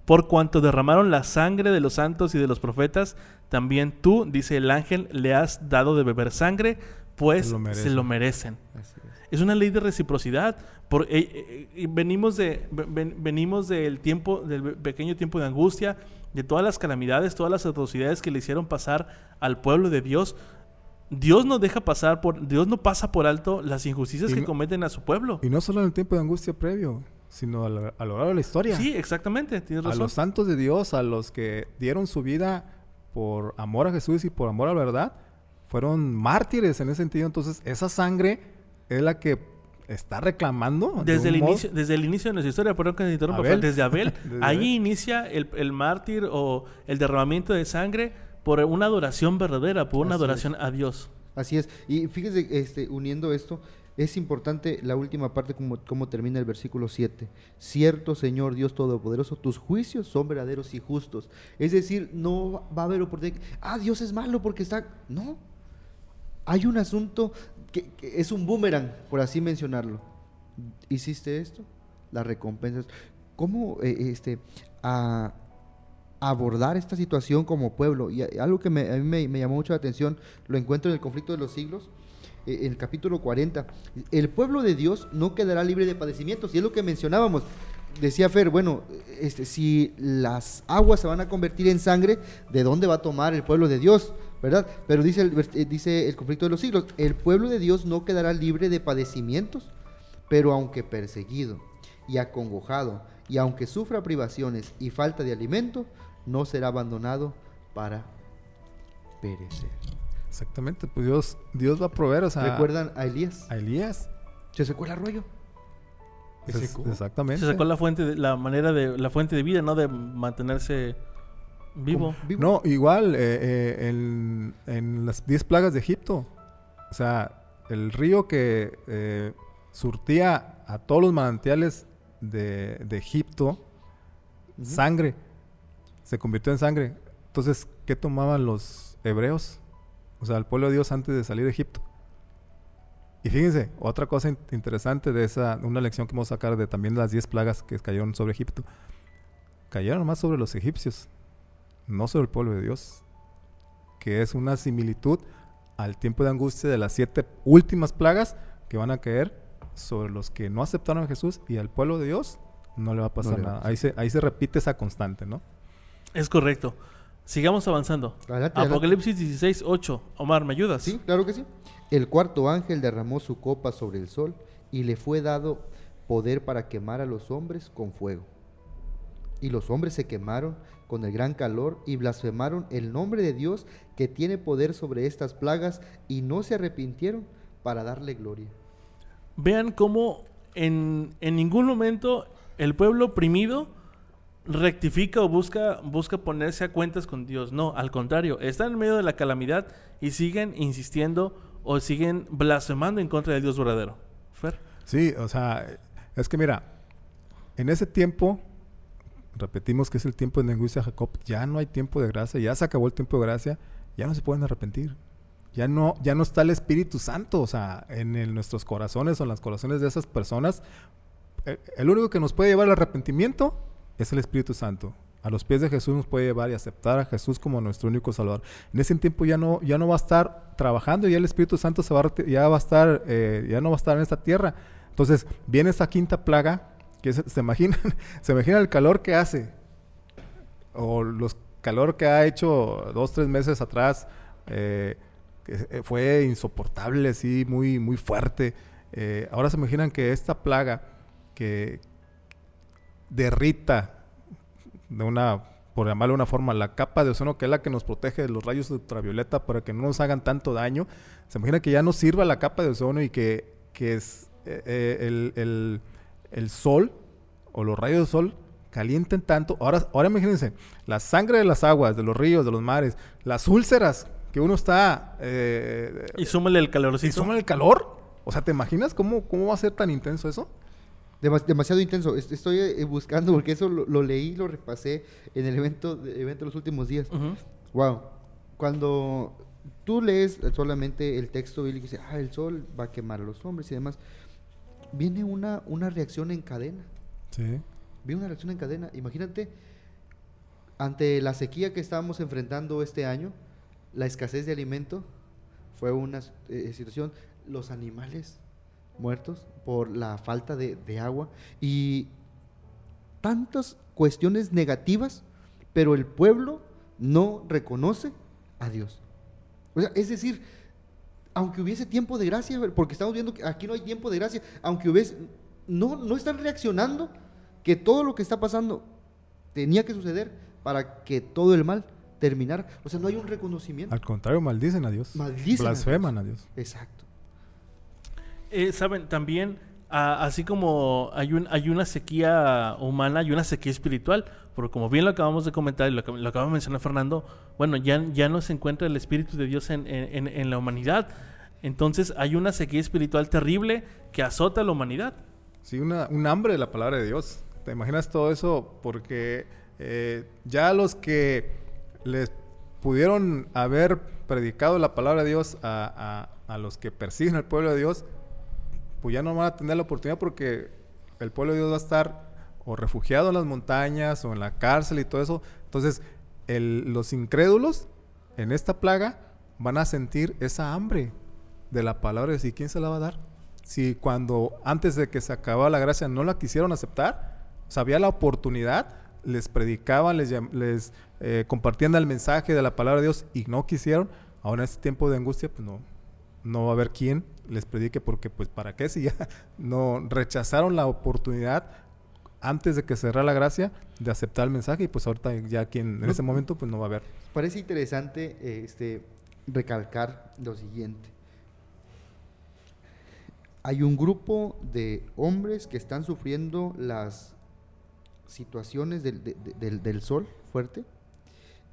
por cuanto derramaron la sangre de los santos y de los profetas, también tú, dice el ángel, le has dado de beber sangre, pues Se lo se merecen. lo merecen. Es. Es una ley de reciprocidad. Por, eh, eh, y venimos de ven- venimos del tiempo del pequeño tiempo de angustia de todas las calamidades, todas las atrocidades que le hicieron pasar al pueblo de Dios, Dios no deja pasar por, Dios no pasa por alto las injusticias Y que no- cometen a su pueblo. Y no solo en el tiempo de angustia previo, sino a lo, a lo largo de la historia. Sí, exactamente, tienes a razón. los santos de Dios, a los que dieron su vida por amor a Jesús y por amor a la verdad, fueron mártires en ese sentido. Entonces, esa sangre es la que está reclamando. de Desde el, inicio, desde el inicio de nuestra historia, perdón que te interrumpa, Abel. Desde Abel, *laughs* Desde ahí Abel. inicia el, el mártir o el derramamiento de sangre por una adoración verdadera, por una Así adoración a Dios. Así es. Y fíjese, este, uniendo esto, es importante la última parte, como, como termina el versículo 7. Cierto, Señor Dios Todopoderoso, tus juicios son verdaderos y justos. Es decir, no va a haber oportunidad. que, Ah, Dios es malo porque está. No. Hay un asunto es un boomerang, por así mencionarlo. ¿Hiciste esto? La recompensa. es- ¿Cómo eh, este, a- abordar esta situación como pueblo? Y a- algo que me- a mí me, me llamó mucho la atención, lo encuentro en el conflicto de los siglos, eh, en el capítulo 40. El pueblo de Dios no quedará libre de padecimientos, y es lo que mencionábamos. Decía Fer, bueno, este, si las aguas se van a convertir en sangre, ¿de dónde va a tomar el pueblo de Dios? ¿Verdad? Pero dice el, eh, dice el conflicto de los siglos, el pueblo de Dios no quedará libre de padecimientos, pero aunque perseguido y acongojado, y aunque sufra privaciones y falta de alimento, no será abandonado para perecer. Exactamente, pues Dios, Dios va a proveer, o sea, ¿Recuerdan a Elías? a Elías. Se secó el arroyo. Se secó. exactamente. Se sacó la fuente, de, la manera de, la fuente de vida, ¿no? De mantenerse vivo. Vivo. No, igual eh, eh, en, en las 10 plagas de Egipto. O sea, el río que eh, surtía a todos los manantiales de, de Egipto, sangre, se convirtió en sangre. Entonces, ¿qué tomaban los hebreos? O sea, el pueblo de Dios antes de salir de Egipto. Y fíjense, otra cosa in- interesante de esa, una lección que vamos a sacar de también las 10 plagas que cayeron sobre Egipto. Cayeron más sobre los egipcios, no sobre el pueblo de Dios. Que es una similitud al tiempo de angustia de las siete últimas plagas que van a caer sobre los que no aceptaron a Jesús y al pueblo de Dios no le va a pasar nada. Ahí se, ahí se repite esa constante, ¿no? Es correcto. Sigamos avanzando. Adelante, adelante. Apocalipsis 16, 8. Omar, ¿me ayudas? Sí, claro que sí. El cuarto ángel derramó su copa sobre el sol y le fue dado poder para quemar a los hombres con fuego. Y los hombres se quemaron con el gran calor y blasfemaron el nombre de Dios que tiene poder sobre estas plagas y no se arrepintieron para darle gloria. Vean cómo en, en ningún momento el pueblo oprimido rectifica o busca, busca ponerse a cuentas con Dios. No, al contrario, están en medio de la calamidad y siguen insistiendo o siguen blasfemando en contra del Dios verdadero. Fer. Sí, o sea, es que mira, en ese tiempo, repetimos que es el tiempo de de Jacob, ya no hay tiempo de gracia, ya se acabó el tiempo de gracia, ya no se pueden arrepentir. Ya no, ya no está el Espíritu Santo, o sea, en el- nuestros corazones o en los corazones de esas personas. El, único que nos puede llevar al arrepentimiento es el Espíritu Santo. A los pies de Jesús nos puede llevar y aceptar a Jesús como nuestro único Salvador. En ese tiempo ya no, ya no va a estar trabajando, ya el Espíritu Santo se va ya va a estar, eh, ya no va a estar en esta tierra. Entonces viene esa quinta plaga se, imaginan, *laughs* se imagina el calor que hace o los calor que ha hecho dos tres meses atrás eh, eh, fue insoportable, así muy muy fuerte. Eh, ahora se imaginan que esta plaga que derrita de una, por llamarlo de una forma, la capa de ozono, que es la que nos protege de los rayos ultravioleta para que no nos hagan tanto daño. Se imagina que ya no sirva la capa de ozono y que, que es, el- el sol o los rayos del sol calienten tanto. Ahora, ahora imagínense, la sangre de las aguas, de los ríos, de los mares, las úlceras que uno está... eh, Y súmale el y calorcito. suma el calor. O sea, ¿te imaginas cómo, cómo va a ser tan intenso eso? Demas- demasiado intenso. Est- Estoy eh, buscando porque eso lo, lo leí, lo repasé en el evento de, evento de los últimos días. Wow. Cuando tú lees solamente el texto bíblico y dices, ah, el sol va a quemar a los hombres y demás, viene una, una reacción en cadena. Sí. Viene una reacción en cadena. Imagínate, ante la sequía que estábamos enfrentando este año, la escasez de alimento fue una eh, situación, los animales muertos por la falta de, de agua y tantas cuestiones negativas pero el pueblo no reconoce a Dios. O sea, es decir, aunque hubiese tiempo de gracia, porque estamos viendo que aquí no hay tiempo de gracia, aunque hubiese, no, no están reaccionando que todo lo que está pasando tenía que suceder para que todo el mal terminara. O sea, no hay un reconocimiento. Al contrario, maldicen a Dios. Maldicen a Blasfeman a Dios. Exacto. Eh, Saben, también, así como hay, un, hay una sequía humana, hay una sequía espiritual, porque como bien lo acabamos de comentar y lo, lo acaba de mencionar Fernando, bueno, ya, no se encuentra el Espíritu de Dios en, la humanidad. Entonces hay una sequía espiritual terrible que azota a la humanidad. Sí, un hambre de la palabra de Dios. ¿Te imaginas todo eso? Porque eh, ya los que les pudieron haber predicado la palabra de Dios a los que persiguen al pueblo de Dios, pues ya no van a tener la oportunidad porque el pueblo de Dios va a estar o refugiado en las montañas o en la cárcel y todo eso. Entonces, los incrédulos en esta plaga van a sentir esa hambre de la palabra de. ¿Y quién se la va a dar? Si cuando antes de que se acabara la gracia no la quisieron aceptar, o sea, la oportunidad, les predicaban, les, les eh, compartían el mensaje de la palabra de Dios y no quisieron, ahora en este tiempo de angustia, pues no, no va a haber quien les predique porque pues para qué si ya *laughs* no rechazaron la oportunidad antes de que cerrara la gracia de aceptar el mensaje y pues ahorita ya quien en No. ese momento pues no va a haber. Parece interesante eh, este, recalcar lo siguiente. Hay un grupo de hombres que están sufriendo las situaciones del, de- de- del- del sol fuerte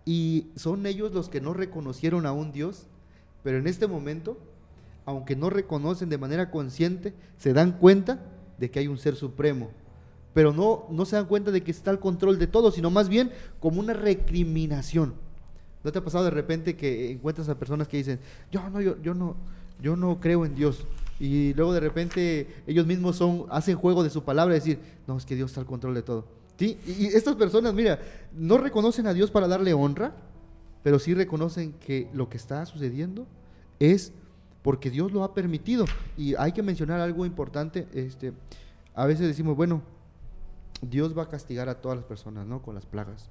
y son ellos los que no reconocieron a un Dios, pero en este momento, aunque no reconocen de manera consciente, se dan cuenta de que hay un ser supremo, pero no, no se dan cuenta de que está al control de todo, sino más bien como una recriminación. ¿No te ha pasado de repente que encuentras a personas que dicen, yo no, yo, yo no, yo no creo en Dios? Y luego de repente ellos mismos son, hacen juego de su palabra y decir, no, es que Dios está al control de todo. ¿Sí? Y y estas personas, mira, no reconocen a Dios para darle honra, pero sí reconocen que lo que está sucediendo es porque Dios lo ha permitido. Y hay que mencionar algo importante, este, a veces decimos, bueno, Dios va a castigar a todas las personas, ¿no? Con las plagas.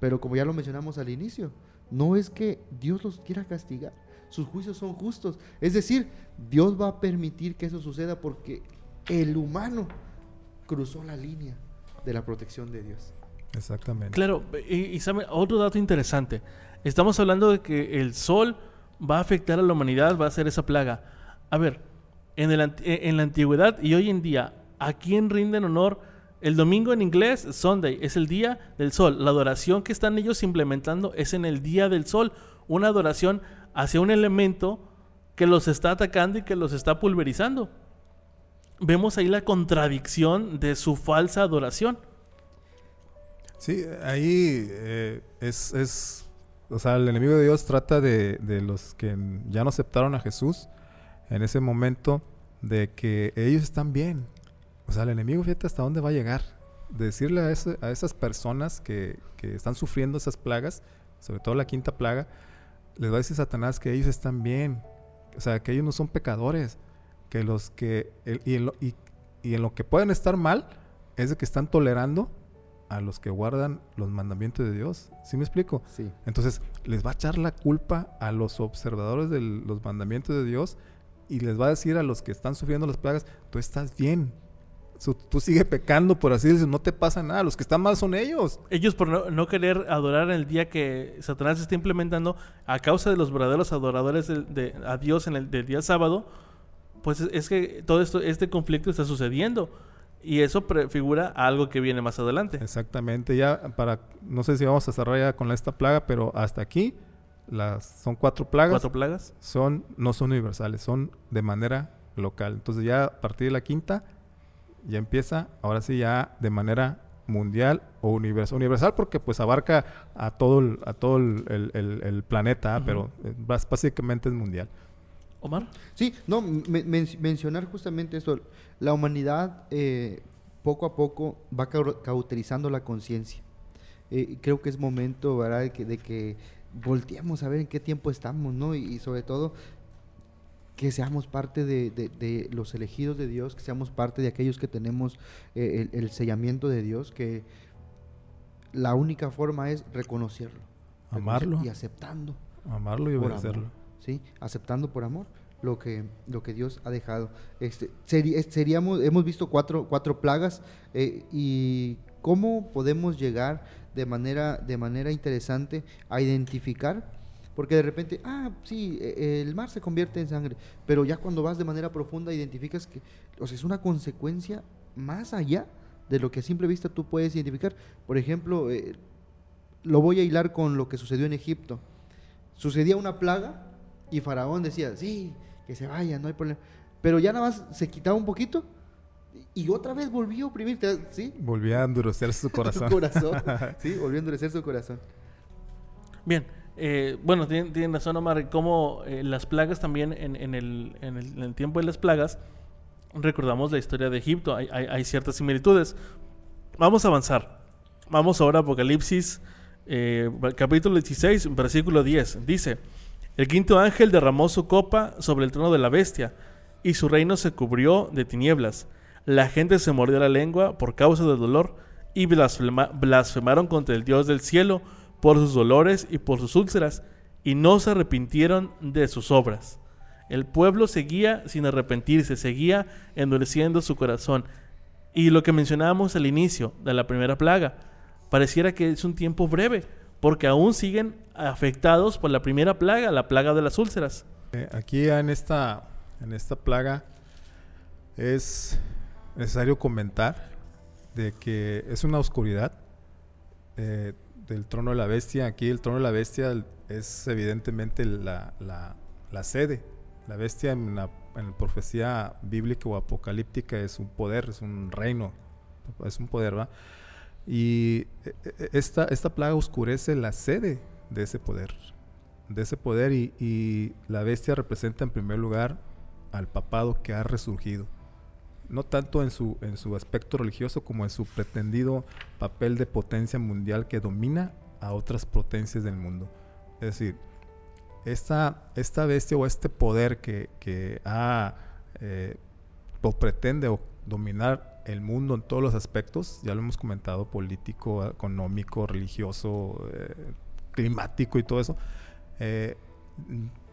Pero como ya lo mencionamos al inicio, no es que Dios los quiera castigar. Sus juicios son justos. Es decir, Dios va a permitir que eso suceda porque el humano cruzó la línea de la protección de Dios. Exactamente. Claro, y, y sabe, otro dato interesante. Estamos hablando de que el sol va a afectar a la humanidad, va a ser esa plaga. A ver, en, la antigüedad y hoy en día, ¿a quién rinden honor? El domingo en inglés, Sunday, es el día del sol. La adoración que están ellos implementando es en el día del sol. Una adoración hacia un elemento que los está atacando y que los está pulverizando. Vemos ahí la contradicción de su falsa adoración. Sí, ahí eh, es, es, o sea, el enemigo de Dios trata de, de los que ya no aceptaron a Jesús en ese momento de que ellos están bien. O sea, el enemigo, fíjate hasta dónde va a llegar. De decirle a, ese- a esas personas que, que están sufriendo esas plagas, sobre todo la quinta plaga, les va a decir Satanás que ellos están bien. O sea, que ellos no son pecadores. Que los que, y, en lo, y en lo que pueden estar mal es de que están tolerando a los que guardan los mandamientos de Dios. ¿Sí me explico? Sí. Entonces, les va a echar la culpa a los observadores de los mandamientos de Dios y les va a decir a los que están sufriendo las plagas, tú estás bien. Tú sigue pecando, por así decirlo, no te pasa nada. Los que están mal son ellos. Ellos por no, no querer adorar en el día que Satanás está implementando a causa de los verdaderos adoradores de, a Dios en el del día sábado, pues es, es que todo esto, este conflicto está sucediendo. Y eso prefigura algo que viene más adelante. Exactamente. Ya para, no sé si vamos a cerrar ya con esta plaga, pero hasta aquí las son cuatro plagas. Cuatro plagas. son no son universales, son de manera local. Entonces ya a partir de la quinta ya empieza, ahora sí ya de manera mundial o universal. Universal porque pues abarca a todo el, a todo el, el- el- el planeta, pero eh, básicamente es mundial. Omar. Sí, no, men- men- mencionar justamente esto. La humanidad eh, poco a poco va cau- cauterizando la conciencia. Eh, creo que es momento, ¿verdad?, de que, de que volteemos a ver en qué tiempo estamos, ¿no? Y, y sobre todo que seamos parte de, de- de los elegidos de Dios, que seamos parte de aquellos que tenemos eh, el, el sellamiento de Dios, que la única forma es reconocerlo. Amarlo. Y aceptando. Amarlo y obedecerlo. amor, ¿sí? Aceptando por amor lo que, lo que Dios ha dejado. Este, es- seríamos, hemos visto cuatro, cuatro plagas eh, y cómo podemos llegar de manera, de manera interesante a identificar, porque de repente, ah, sí, eh, el mar se convierte en sangre, pero ya cuando vas de manera profunda identificas que o sea, es una consecuencia más allá de lo que a simple vista tú puedes identificar. Por ejemplo, eh, lo voy a hilar con lo que sucedió en Egipto. Sucedía una plaga y Faraón decía, sí, que se vaya, no hay problema. Pero ya nada más se quitaba un poquito y otra vez volvió a oprimir, ¿te- ¿sí? Volvía a endurecer su *laughs* corazón. *laughs* Sí, volvió a endurecer su corazón. Bien, eh, bueno, tienen, tienen razón Omar, como eh, las plagas también en, en el, en, el, en el tiempo de las plagas, recordamos la historia de Egipto, hay, hay- hay ciertas similitudes. Vamos a avanzar. Vamos ahora a Apocalipsis, eh, capítulo 16, versículo 10. Dice, el quinto ángel derramó su copa sobre el trono de la bestia, y su reino se cubrió de tinieblas. La gente se mordió la lengua por causa del dolor, y blasfema- blasfemaron contra el Dios del cielo por sus dolores y por sus úlceras, y no se arrepintieron de sus obras. El pueblo seguía sin arrepentirse, seguía endureciendo su corazón. Y lo que mencionábamos al inicio de la primera plaga, pareciera que es un tiempo breve, porque aún siguen afectados por la primera plaga, la plaga de las úlceras. Eh, aquí en esta, en esta plaga es necesario comentar de que es una oscuridad eh, del trono de la bestia. Aquí el trono de la bestia es evidentemente la, la- la sede. La bestia en la, en la profecía bíblica o apocalíptica es un poder, es un reino, es un poder, ¿va? Y eh, eh, esta, esta plaga oscurece la sede de ese poder, de ese poder y, la bestia representa en primer lugar al papado que ha resurgido. No tanto en su, en su aspecto religioso como en su pretendido papel de potencia mundial que domina a otras potencias del mundo. Es decir, esta, esta bestia o este poder que, que ha eh, o pretende o dominar el mundo en todos los aspectos, ya lo hemos comentado, político, económico, religioso, eh, climático y todo eso, eh,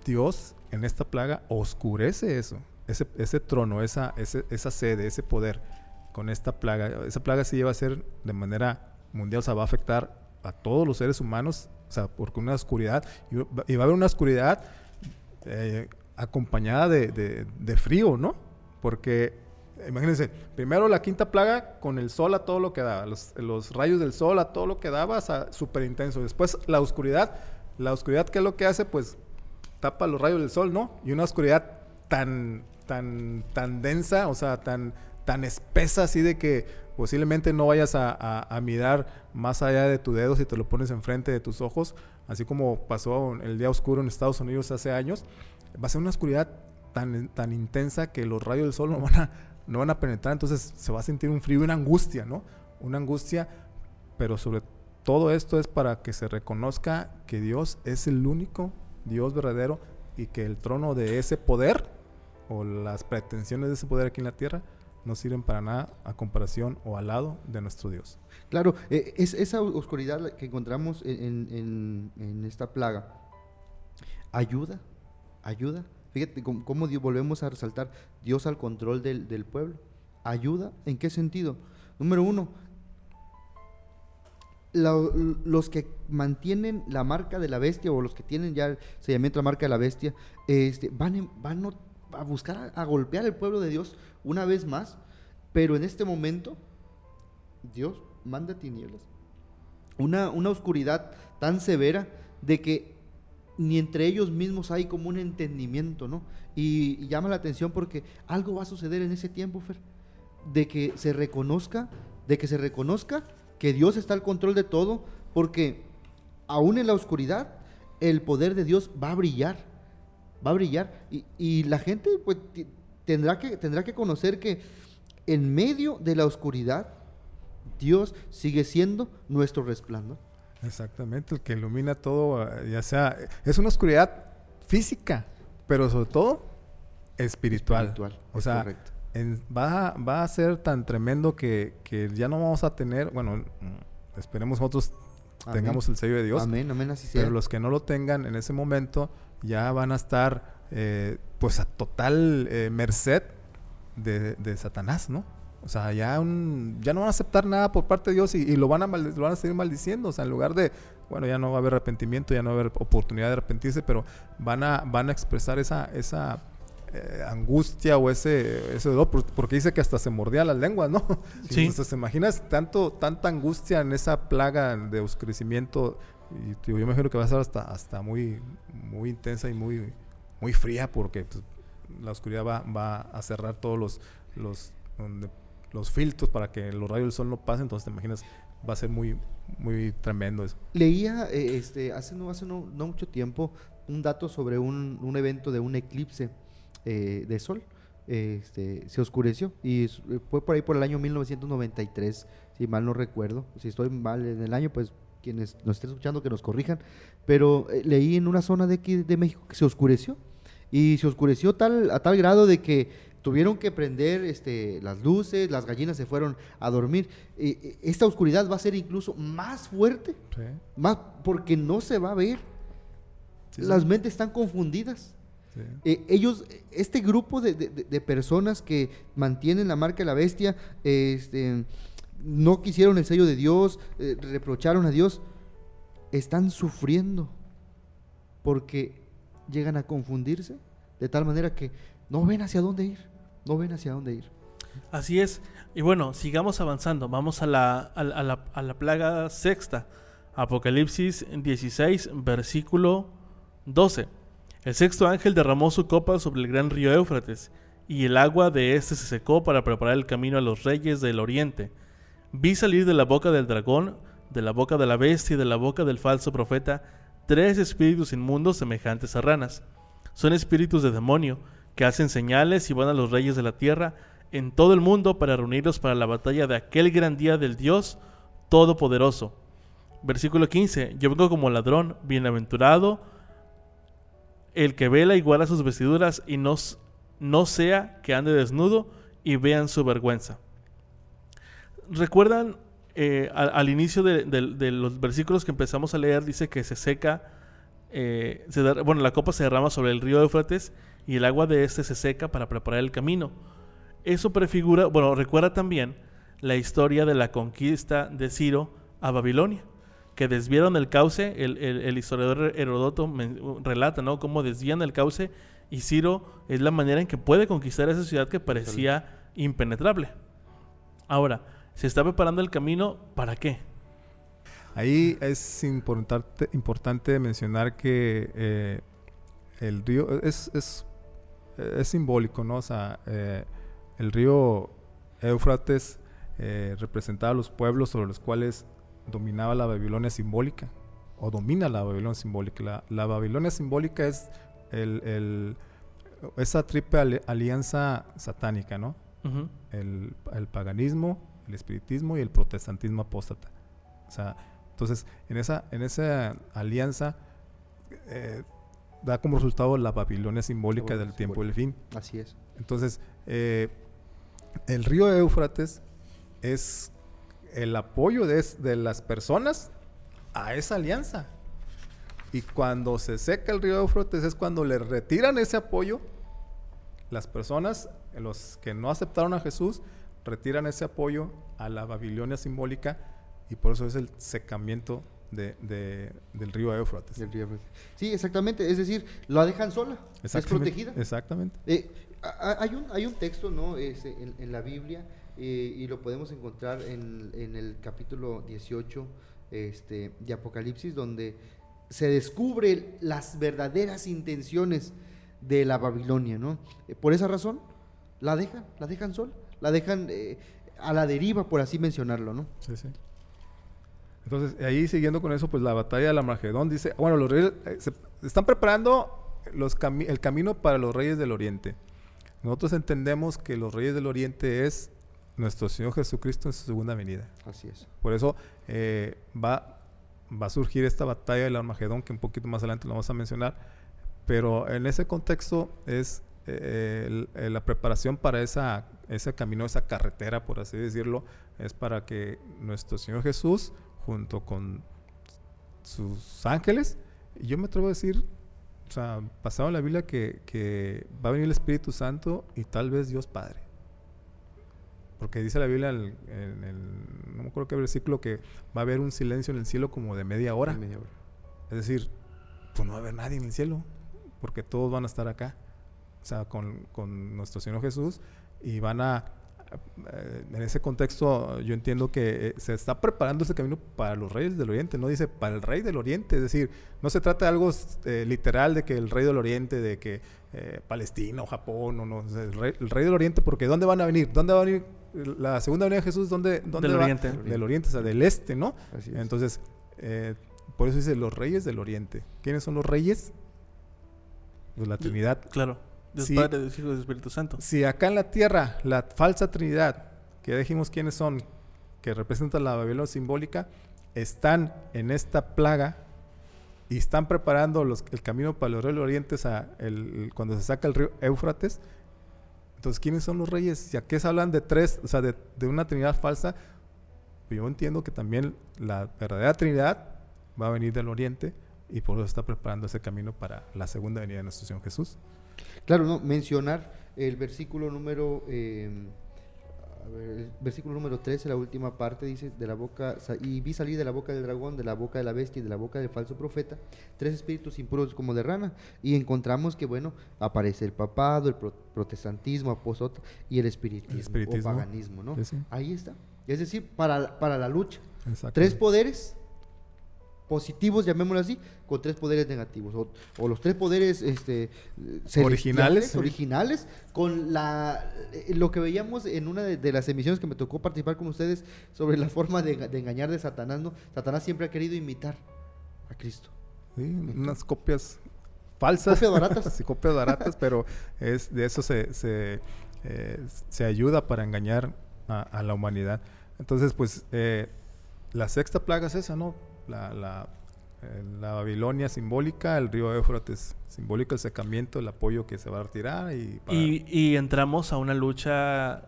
Dios en esta plaga oscurece eso, ese, ese trono, esa, esa sede, ese poder con esta plaga. Esa plaga sí lleva a ser de manera mundial, o sea, va a afectar a todos los seres humanos, o sea, porque una oscuridad, y va a haber una oscuridad eh, acompañada de, de- de frío, ¿no? Porque, imagínense, primero la quinta plaga con el sol a todo lo que daba, los, rayos del sol a todo lo que daba, súper intenso. Después la oscuridad, la oscuridad, ¿qué es lo que hace? Pues tapa los rayos del sol, ¿no? Y una oscuridad tan, tan, tan densa, o sea, tan, tan espesa, así de que posiblemente no vayas a, a- a mirar más allá de tu dedo si te lo pones enfrente de tus ojos, así como pasó el día oscuro en Estados Unidos hace años. Va a ser una oscuridad tan, tan intensa que los rayos del sol no van, a, no van a penetrar, entonces se va a sentir un frío y una angustia, ¿no? Una angustia, pero sobre todo esto es para que se reconozca que Dios es el único Dios verdadero y que el trono de ese poder o las pretensiones de ese poder aquí en la tierra no sirven para nada a comparación o al lado de nuestro Dios. Claro, eh, es esa oscuridad que encontramos en, en- en esta plaga ayuda, ayuda. Fíjate cómo, volvemos a resaltar Dios al control del, pueblo. ¿Ayuda? ¿En qué sentido? Número uno, los que mantienen la marca de la bestia o los que tienen ya sellamiento de la marca de la bestia, este, van, van a buscar a, a golpear el pueblo de Dios una vez más, pero en este momento Dios manda tinieblas. Una, una oscuridad tan severa de que ni entre ellos mismos hay como un entendimiento, ¿no? Y, llama la atención porque algo va a suceder en ese tiempo, Fer, de que se reconozca, de que se reconozca que Dios está al control de todo, porque aún en la oscuridad el poder de Dios va a brillar, va a brillar y, la gente pues tendrá que tendrá que conocer que en medio de la oscuridad Dios sigue siendo nuestro resplandor. Exactamente, el que ilumina todo, eh, ya sea, es una oscuridad física, pero sobre todo espiritual. Espiritual, O es sea, correcto. en- va, a- va a ser tan tremendo que, que ya no vamos a tener, bueno, mm, esperemos nosotros Amén. tengamos el sello de Dios. Amén, amén, así sea. Pero los que no lo tengan en ese momento ya van a estar eh, pues a total eh, merced de, de Satanás, ¿no? O sea, ya, un- ya no van a aceptar nada por parte de Dios y, y lo, van a maldi- lo van a seguir maldiciendo. O sea, en lugar de, bueno, ya no va a haber arrepentimiento, ya no va a haber oportunidad de arrepentirse, pero van a, van a expresar esa, esa eh, angustia o ese, ese dolor, por- porque dice que hasta se mordía las lenguas, ¿no? *laughs* Sí. Entonces, ¿te imaginas tanto, tanta angustia en esa plaga de oscurecimiento? Y tío, yo me imagino que va a ser hasta, hasta muy, muy intensa y muy, muy fría, porque pues, la oscuridad va, va a cerrar todos los, los, donde- los filtros para que los rayos del sol no pasen. Entonces, te imaginas, va a ser muy, muy tremendo eso. Leía eh, este, hace, no, hace no, mucho tiempo un dato sobre un, un evento de un eclipse eh, de sol. Este, se oscureció y eh, fue por ahí por el año 1993, si mal no recuerdo. Si estoy mal en el año, pues quienes nos estén escuchando que nos corrijan. Pero eh, leí en una zona de aquí de México que se oscureció y se oscureció tal, a tal grado de que tuvieron que prender este, las luces, las gallinas se fueron a dormir. Eh, eh, esta oscuridad va a ser incluso más fuerte más porque no se va a ver. Sí, sí. Las mentes están confundidas. Eh, ellos, este grupo de, de- de personas que mantienen la marca de la bestia, eh, este, no quisieron el sello de Dios, reprocharon a Dios, están sufriendo porque llegan a confundirse de tal manera que no ven hacia dónde ir, no ven hacia dónde ir. Así es. Y bueno, sigamos avanzando. Vamos a la, a la- a la- plaga sexta. Apocalipsis 16, versículo 12. El sexto ángel derramó su copa sobre el gran río Éufrates, y el agua de éste se secó para preparar el camino a los reyes del oriente. Vi salir de la boca del dragón, de la boca de la bestia y de la boca del falso profeta tres espíritus inmundos semejantes a ranas. Son espíritus de demonio que hacen señales y van a los reyes de la tierra en todo el mundo para reunirlos para la batalla de aquel gran día del Dios Todopoderoso. Versículo 15. Yo vengo como ladrón, bienaventurado el que vela y guarda sus vestiduras y no, no sea que ande desnudo y vean su vergüenza. ¿Recuerdan eh, al, inicio de, los versículos que empezamos a leer? Dice que se seca, eh, se bueno, la copa se derrama sobre el río Éufrates y el agua de este se seca para preparar el camino. Eso prefigura, bueno, recuerda también la historia de la conquista de Ciro a Babilonia, que desviaron el cauce, el, el- el historiador Herodoto relata, ¿no? Cómo desvían el cauce y Ciro es la manera en que puede conquistar esa ciudad que parecía impenetrable. Ahora, se está preparando el camino, ¿para qué? Ahí es importante, importante mencionar que eh, el río es, es, es simbólico, ¿no? O sea, eh, el río Éufrates eh, representaba los pueblos sobre los cuales dominaba la Babilonia simbólica, o domina la Babilonia simbólica. La, la Babilonia simbólica es el, el- esa triple ali- alianza satánica, ¿no? El, el paganismo, el espiritismo y el protestantismo apóstata. O sea, entonces, en esa, en esa alianza eh, da como resultado la Babilonia simbólica del tiempo del fin. Así es. Entonces, eh, el río Éufrates es el apoyo de las personas a esa alianza. Y cuando se seca el río Éufrates es cuando le retiran ese apoyo. Las personas, los que no aceptaron a Jesús, retiran ese apoyo a la Babilonia simbólica y por eso es el secamiento de- de- del río Éufrates. Del río Éufrates. Sí, exactamente. Es decir, la dejan sola. Es protegida. Exactamente. Eh, hay, un, hay un texto ¿no? Este, en, en la Biblia eh, y lo podemos encontrar en, en el capítulo 18 este, de Apocalipsis, donde se descubre las verdaderas intenciones de la Babilonia. ¿no? Eh, por esa razón, la dejan, la dejan sola, la dejan eh, a la deriva, por así mencionarlo. ¿no? Sí, sí. Entonces, ahí siguiendo con eso, pues la batalla del Armagedón dice, bueno, los reyes eh, se están preparando los cami- el camino para los reyes del oriente. Nosotros entendemos que los reyes del oriente es nuestro Señor Jesucristo en su segunda venida. Así es. Por eso eh, va, va a surgir esta batalla del Armagedón, que un poquito más adelante lo vamos a mencionar. Pero en ese contexto es eh, el- el- la preparación para esa, ese camino, esa carretera, por así decirlo, es para que nuestro Señor Jesús, junto con sus ángeles. Y yo me atrevo a decir, o sea, pasado en la Biblia que, que va a venir el Espíritu Santo y tal vez Dios Padre. Porque dice la Biblia en el, no me acuerdo qué versículo, que va a haber un silencio en el cielo como de media hora. Media hora. Es decir, pues no va a haber nadie en el cielo, porque todos van a estar acá, o sea, con, con nuestro Señor Jesús, y van a, en ese contexto yo entiendo que eh, se está preparando ese camino para los reyes del oriente, no dice para el rey del oriente, es decir, no se trata de algo eh, literal de que el rey del oriente, de que eh, Palestina o Japón, o no, el, rey, el rey del oriente, porque ¿dónde van a venir? ¿Dónde va a venir la segunda venida de Jesús? ¿Dónde, dónde Del va? oriente. Del oriente, o sea, del este, ¿no? Así es. Entonces, eh, por eso dice los reyes del oriente. ¿Quiénes son los reyes? Pues la Trinidad. Claro. Dios Sí. Padre, Dios Hijo y Dios Espíritu Santo. Si acá en la tierra la falsa Trinidad, que dijimos quiénes son, que representan la Babilonia simbólica, están en esta plaga y están preparando los- el camino para los reyes del oriente, o sea, el- el- cuando se saca el río Éufrates. Entonces, ¿quiénes son los reyes? Ya que se hablan de tres, o sea, de, de una Trinidad falsa, pues yo entiendo que también la verdadera Trinidad va a venir del oriente y por eso está preparando ese camino para la segunda venida de nuestro Señor Jesús. Claro, no, mencionar el versículo número eh, a ver, el versículo número 13, la última parte dice de la boca y vi salir de la boca del dragón, de la boca de la bestia y de la boca del falso profeta tres espíritus impuros como de rana y encontramos que bueno, aparece el papado, el pro- protestantismo, apóstol y el espiritismo, El espiritismo. o paganismo, ¿no? Ahí está. Es decir, para, para la lucha, tres poderes positivos, llamémoslo así, con tres poderes negativos. O, o los tres poderes este, Originales. originales, con la eh, lo que veíamos en una de, de las emisiones que me tocó participar con ustedes sobre la forma de, de engañar de Satanás, ¿no? Satanás siempre ha querido imitar a Cristo. Sí, unas copias falsas. Copias baratas. *laughs* sí, copias baratas, pero es, de eso se, se, eh, se ayuda para engañar a, a la humanidad. Entonces, pues, eh, la sexta plaga es esa, ¿no? La, la, eh, la Babilonia simbólica, el río Éufrates simbólico, el secamiento, el apoyo que se va a retirar. Y, Y, y entramos a una lucha.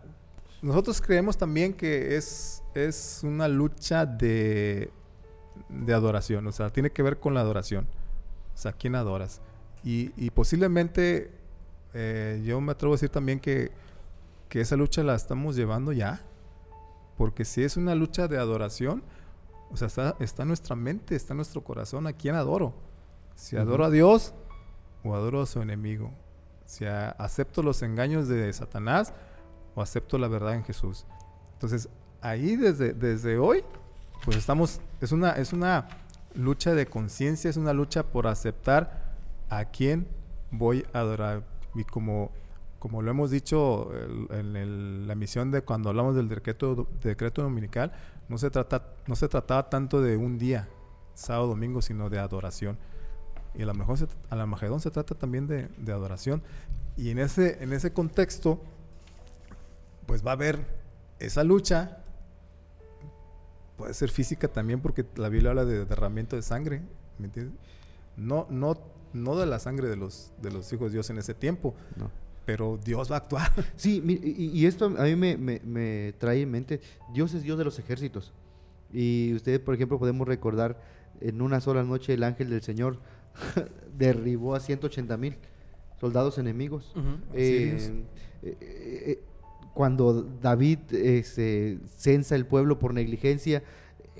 Nosotros creemos también que es, es una lucha de, de adoración, o sea, tiene que ver con la adoración. O sea, ¿quién adoras? Y, y posiblemente eh, yo me atrevo a decir también que, que esa lucha la estamos llevando ya. Porque si es una lucha de adoración, o sea, está, está en nuestra mente, está en nuestro corazón, ¿a quién adoro? Si adoro a Dios o adoro a su enemigo. Si a- acepto los engaños de Satanás o acepto la verdad en Jesús. Entonces, ahí desde, desde hoy, pues estamos, es una, es una lucha de conciencia, es una lucha por aceptar a quién voy a adorar. Y como, como lo hemos dicho el- en el- la misión de cuando hablamos del decreto, decreto dominical, no se, trata, no se trataba tanto de un día, sábado, domingo, sino de adoración. Y a lo mejor a la Magedón se trata también de, adoración. Y en ese, en ese contexto, pues va a haber esa lucha. Puede ser física también porque la Biblia habla de derramamiento de sangre. No, no, no de la sangre de los, de los hijos de Dios en ese tiempo, No. Pero Dios va a actuar. *laughs* Sí, y, esto a mí me, me- me trae en mente, Dios es Dios de los ejércitos. Y ustedes, por ejemplo, podemos recordar en una sola noche el ángel del Señor *laughs* derribó a 180 mil soldados enemigos. Eh, eh, eh, eh, cuando David eh, se censa el pueblo por negligencia,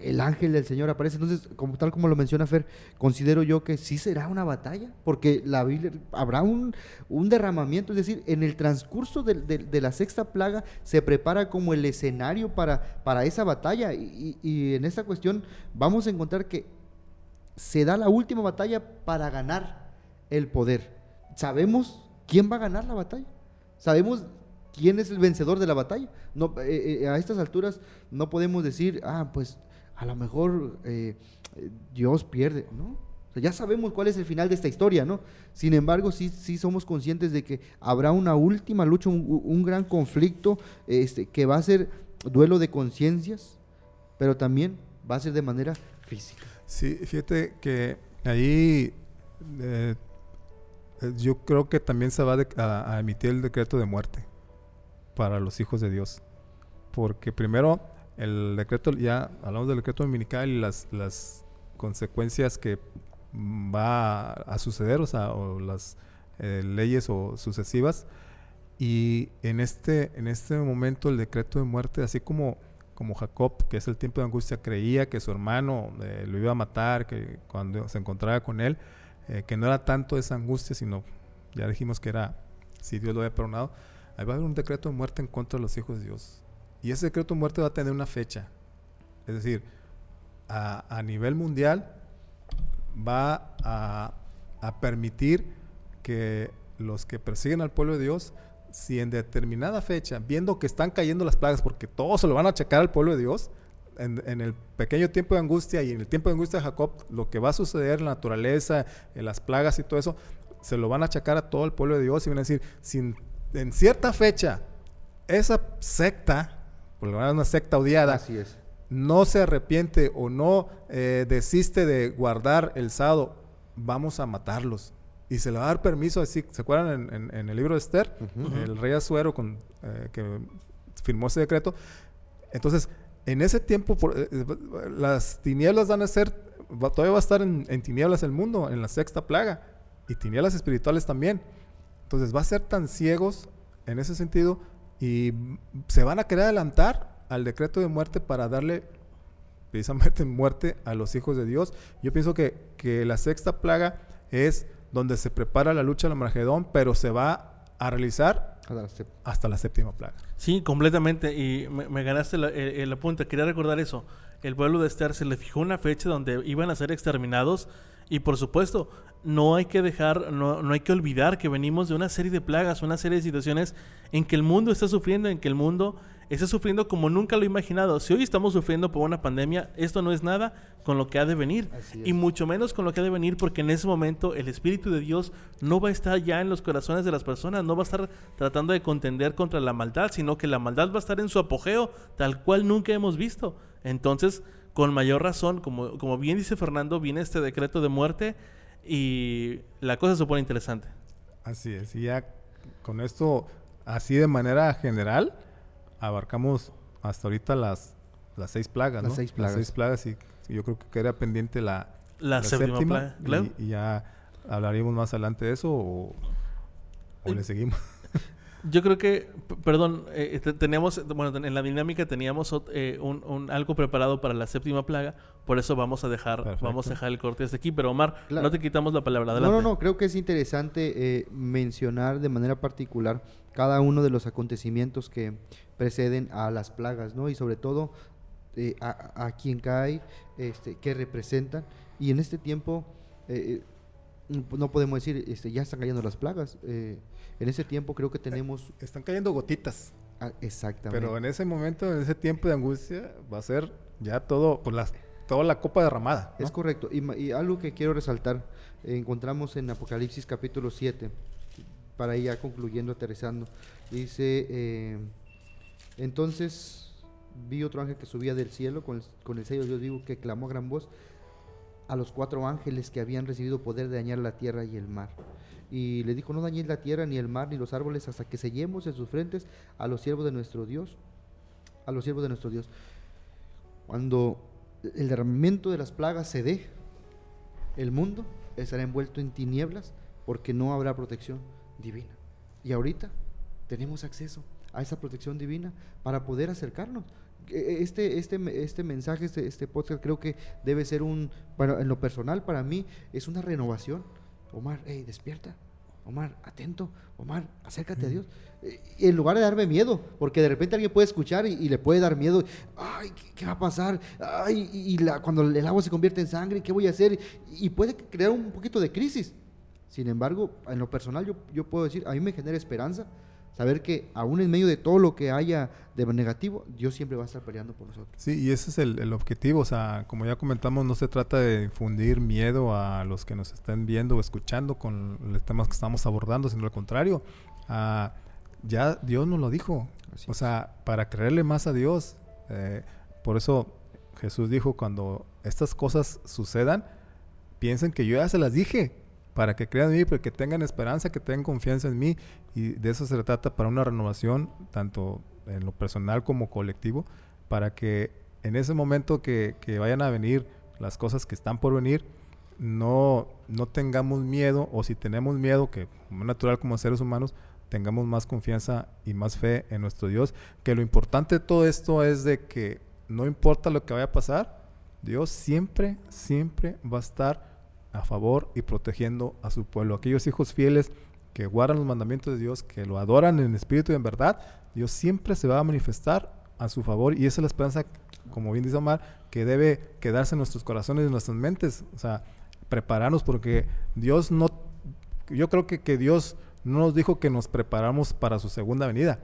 el ángel del Señor aparece. Entonces, como tal como lo menciona Fer, considero yo que sí será una batalla, porque la Biblia habrá un, derramamiento, es decir, en el transcurso de, la sexta plaga se prepara como el escenario para, esa batalla. Y en esta cuestión vamos a encontrar que se da la última batalla para ganar el poder. Sabemos quién va a ganar la batalla. Sabemos quién es el vencedor de la batalla. No, eh, eh, a estas alturas no podemos decir, ah, pues a lo mejor eh, Dios pierde, ¿no? Ya sabemos cuál es el final de esta historia, ¿no? Sin embargo, sí, sí somos conscientes de que habrá una última lucha, un, gran conflicto este, que va a ser duelo de conciencias, pero también va a ser de manera física. Sí, fíjate que ahí eh, eh, yo creo que también se va a emitir el decreto de muerte para los hijos de Dios. Porque primero el decreto, ya hablamos del decreto dominical y las, las consecuencias que va a, suceder, o sea, las eh, leyes o sucesivas. Y en este, en este momento el decreto de muerte, así como, como Jacob, que es el tiempo de angustia, creía que su hermano eh, lo iba a matar, que cuando se encontraba con él, eh, que no era tanto esa angustia, sino ya dijimos que era si Dios lo había perdonado, ahí va a haber un decreto de muerte en contra de los hijos de Dios. Y ese decreto de muerte va a tener una fecha. Es decir, a, nivel mundial va a, permitir que los que persiguen al pueblo de Dios, si en determinada fecha, viendo que están cayendo las plagas, porque todos se lo van a achacar al pueblo de Dios, en, el pequeño tiempo de angustia y en el tiempo de angustia de Jacob, lo que va a suceder en la naturaleza, en las plagas y todo eso, se lo van a achacar a todo el pueblo de Dios y van a decir, si en cierta fecha esa secta, por lo menos una secta odiada, Así es. no se arrepiente o no eh, desiste de guardar el sábado, vamos a matarlos. Y se le va a dar permiso, así, ¿se acuerdan en, el libro de Esther? El rey Azuero con, eh, que firmó ese decreto. Entonces, en ese tiempo, eh, las tinieblas van a ser, todavía va a estar en, en tinieblas el mundo, en la sexta plaga y tinieblas espirituales también. Entonces va a ser tan ciegos en ese sentido y se van a querer adelantar al decreto de muerte para darle precisamente *laughs* muerte a los hijos de Dios. Yo pienso que, que la sexta plaga es donde se prepara la lucha del Margedón, pero se va a realizar hasta la, séptima plaga. Sí, completamente. Y me, ganaste el, el, apunte. Quería recordar eso. El pueblo de Esther se le fijó una fecha donde iban a ser exterminados y por supuesto, no hay que dejar, no, no, hay que olvidar que venimos de una serie de plagas, una serie de situaciones en que el mundo está sufriendo, en que el mundo está sufriendo como nunca lo he imaginado. Si hoy estamos sufriendo por una pandemia, esto no es nada con lo que ha de venir. Y mucho menos con lo que ha de venir porque en ese momento el Espíritu de Dios no va a estar ya en los corazones de las personas, no va a estar tratando de contender contra la maldad, sino que la maldad va a estar en su apogeo, tal cual nunca hemos visto. Entonces, con mayor razón, como, como bien dice Fernando, viene este decreto de muerte y la cosa se pone interesante. Así es, y ya con esto, así de manera general, abarcamos hasta ahorita las, las seis plagas, las Seis plagas. Las seis plagas y, yo creo que queda pendiente la, la, séptima, plaga. Y, ya hablaríamos más adelante de eso o, o le seguimos. Yo creo que, perdón, eh, teníamos, bueno, en la dinámica teníamos eh, un, algo preparado para la séptima plaga, por eso vamos a dejar, vamos a dejar el corte hasta aquí. Pero Omar, no te quitamos la palabra. Adelante. No, no, no, creo que es interesante eh, mencionar de manera particular cada uno de los acontecimientos que preceden a las plagas, ¿no? Y sobre todo a, a quien cae, este, que representan. Y en este tiempo no podemos decir, este, ya están cayendo las plagas. Eh, en ese tiempo creo que tenemos... Están cayendo gotitas. Ah, exactamente. Pero en ese momento, en ese tiempo de angustia, va a ser ya todo, pues las, toda la copa derramada. Es correcto. Y, algo que quiero resaltar, encontramos en Apocalipsis capítulo 7, para ir ya concluyendo, aterrizando. Dice, eh, entonces vi otro ángel que subía del cielo con el, con el sello de Dios vivo que clamó a gran voz a los cuatro ángeles que habían recibido poder de dañar la tierra y el mar. Y le dijo, no dañéis la tierra, ni el mar, ni los árboles, hasta que sellemos en sus frentes a los siervos de nuestro Dios. A los siervos de nuestro Dios. Cuando el derramamiento de las plagas se dé, el mundo estará envuelto en tinieblas porque no habrá protección divina. Y ahorita tenemos acceso a esa protección divina para poder acercarnos. E, este, este, este mensaje, este, este podcast creo que debe ser un, bueno, en lo personal para mí es una renovación. Omar, hey, despierta. Omar, atento. Omar, acércate a Dios. Eh, en lugar de darme miedo, porque de repente alguien puede escuchar y, le puede dar miedo. Ay, ¿qué, va a pasar? Ay, y la, cuando el agua se convierte en sangre, ¿qué voy a hacer? Y puede crear un poquito de crisis. Sin embargo, en lo personal yo, yo puedo decir, a mí me genera esperanza saber que aún en medio de todo lo que haya de negativo, Dios siempre va a estar peleando por nosotros. Sí, y ese es el, objetivo, o sea, como ya comentamos, no se trata de infundir miedo a los que nos estén viendo o escuchando con los temas que estamos abordando, sino al contrario, ya Dios nos lo dijo, o sea, para creerle más a Dios, eh, por eso Jesús dijo, cuando estas cosas sucedan, piensen que yo ya se las dije, para que crean en mí, para que tengan esperanza, que tengan confianza en mí. Y de eso se trata para una renovación, tanto en lo personal como colectivo, para que en ese momento que, que vayan a venir las cosas que están por venir, no, no tengamos miedo, o si tenemos miedo, que es natural como seres humanos, tengamos más confianza y más fe en nuestro Dios. Que lo importante de todo esto es de que no importa lo que vaya a pasar, Dios siempre, siempre va a estar a favor y protegiendo a su pueblo. Aquellos hijos fieles que guardan los mandamientos de Dios, que lo adoran en espíritu y en verdad, Dios siempre se va a manifestar a su favor y esa es la esperanza, como bien dice Omar, que debe quedarse en nuestros corazones y en nuestras mentes. O sea, prepararnos porque Dios no, yo creo que, que Dios no nos dijo que nos preparamos para su segunda venida.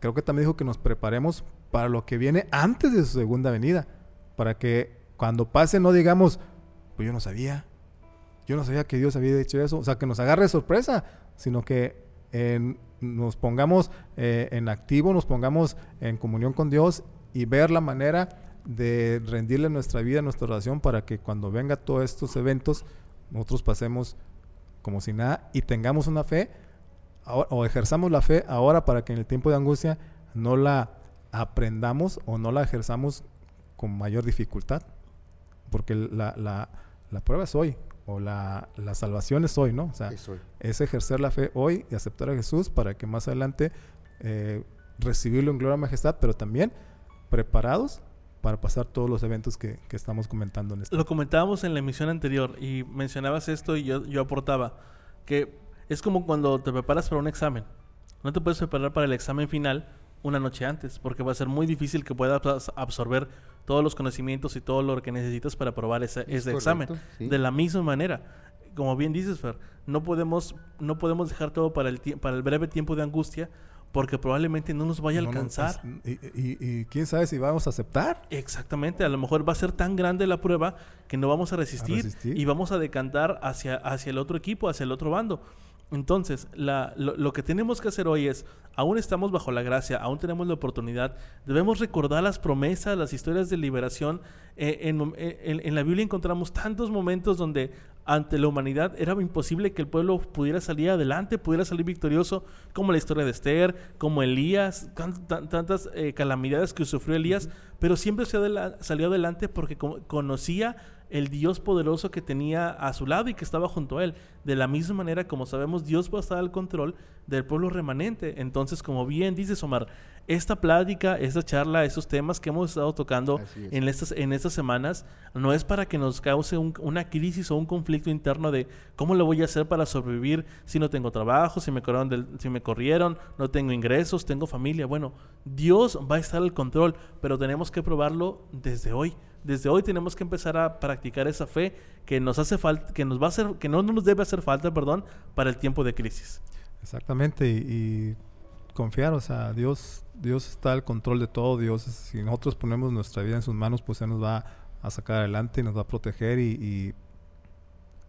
Creo que también dijo que nos preparemos para lo que viene antes de su segunda venida. Para que cuando pase no digamos, pues yo no sabía. Yo no sabía que Dios había dicho eso. O sea, que nos agarre sorpresa, sino que nos pongamos eh, en activo, nos pongamos en comunión con Dios y ver la manera de rendirle nuestra vida, nuestra oración, para que cuando venga todos estos eventos, nosotros pasemos como si nada y tengamos una fe o ejerzamos la fe ahora para que en el tiempo de angustia no la aprendamos o no la ejerzamos con mayor dificultad. Porque la, la, la prueba es hoy, o la, la, salvación es hoy, ¿no? O sea, es, ejercer la fe hoy y aceptar a Jesús para que más adelante eh, recibirlo en gloria y majestad, pero también preparados para pasar todos los eventos que, que estamos comentando en este. Lo comentábamos en la emisión anterior y mencionabas esto y yo, yo aportaba que es como cuando te preparas para un examen. No te puedes preparar para el examen final una noche antes, porque va a ser muy difícil que puedas absorber todos los conocimientos y todo lo que necesitas para aprobar ese, ese examen. De la misma manera, como bien dices, Fer, no podemos, no podemos dejar todo para el, para el breve tiempo de angustia, porque probablemente no nos vaya a alcanzar. y, quién sabe si vamos a aceptar. Exactamente, a lo mejor va a ser tan grande la prueba que no vamos a resistir, y vamos a decantar hacia, hacia el otro equipo, hacia el otro bando. Entonces, lo, que tenemos que hacer hoy es, aún estamos bajo la gracia, aún tenemos la oportunidad, debemos recordar las promesas, las historias de liberación. Eh, eh, en, la Biblia encontramos tantos momentos donde ante la humanidad era imposible que el pueblo pudiera salir adelante, pudiera salir victorioso, como la historia de Esther, como Elías, tantas eh, calamidades que sufrió Elías, pero siempre se salió adelante porque conocía el Dios poderoso que tenía a su lado y que estaba junto a él. De la misma manera, como sabemos, Dios va a estar al control del pueblo remanente. Entonces, como bien dice Omar, esta plática, esta charla, esos temas que hemos estado tocando en estas, en estas semanas, no es para que nos cause una crisis o un conflicto interno de cómo lo voy a hacer para sobrevivir si no tengo trabajo, si me corrieron, si me corrieron no tengo ingresos, tengo familia. Bueno, Dios va a estar al control, pero tenemos que probarlo desde hoy desde hoy tenemos que empezar a practicar esa fe que nos hace falta, que nos va a hacer, que no nos debe hacer falta, perdón, para el tiempo de crisis. Exactamente, y, confiar, o sea, Dios, Dios está al control de todo, Dios, si nosotros ponemos nuestra vida en sus manos, pues Él nos va a sacar adelante y nos va a proteger y,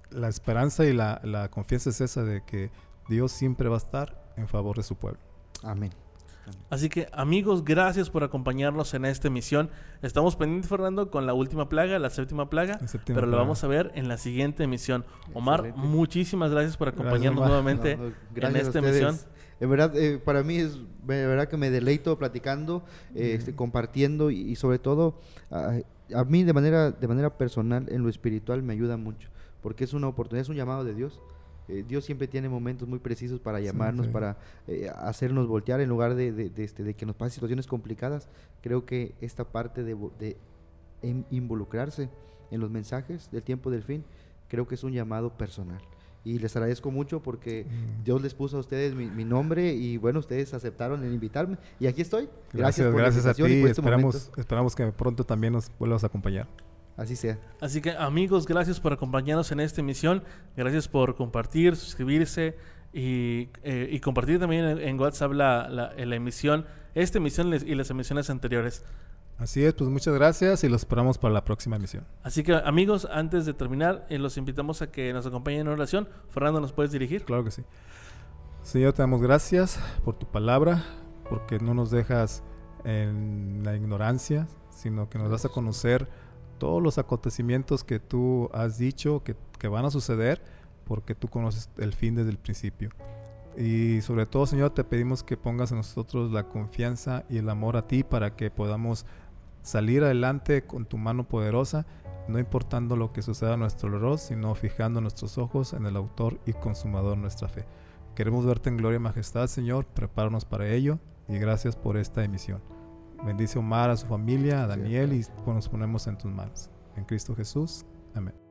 la esperanza y la, la confianza es esa de que Dios siempre va a estar en favor de su pueblo. Amén. Así que amigos, gracias por acompañarnos en esta emisión. Estamos pendientes, Fernando, con la última plaga, la séptima plaga, pero lo vamos a ver en la siguiente emisión. Omar, muchísimas gracias por acompañarnos nuevamente en esta emisión. En verdad, eh, para mí es de verdad que me deleito platicando, eh, este, compartiendo y, sobre todo a, a, mí de manera, de manera personal en lo espiritual me ayuda mucho, porque es una oportunidad, es un llamado de Dios eh, Dios siempre tiene momentos muy precisos para llamarnos, para eh, hacernos voltear en lugar de, este, de, que nos pasen situaciones complicadas. Creo que esta parte de, involucrarse en los mensajes del tiempo del fin, creo que es un llamado personal. Y les agradezco mucho porque mm. Dios les puso a ustedes mi, nombre y bueno, ustedes aceptaron el invitarme. Y aquí estoy. Gracias, por gracias a ti. Este esperamos, esperamos que pronto también nos vuelvas a acompañar. Así sea. Así que amigos, gracias por acompañarnos en esta emisión. Gracias por compartir, suscribirse y, eh, compartir también en, WhatsApp la, la, emisión, esta emisión y las emisiones anteriores. Así es, pues muchas gracias y los esperamos para la próxima emisión. Así que amigos, antes de terminar, eh, los invitamos a que nos acompañen en oración. Fernando, ¿nos puedes dirigir? Claro que sí. Señor, te damos gracias por tu palabra, porque no nos dejas en la ignorancia, sino que nos das a conocer todos los acontecimientos que tú has dicho que, van a suceder porque tú conoces el fin desde el principio. Y sobre todo, Señor, te pedimos que pongas en nosotros la confianza y el amor a ti para que podamos salir adelante con tu mano poderosa, no importando lo que suceda a nuestro alrededor, sino fijando nuestros ojos en el autor y consumador de nuestra fe. Queremos verte en gloria y majestad, Señor, prepáranos para ello y gracias por esta emisión. Bendice Omar, a su familia, a Daniel y nos ponemos en tus manos. En Cristo Jesús. Amén.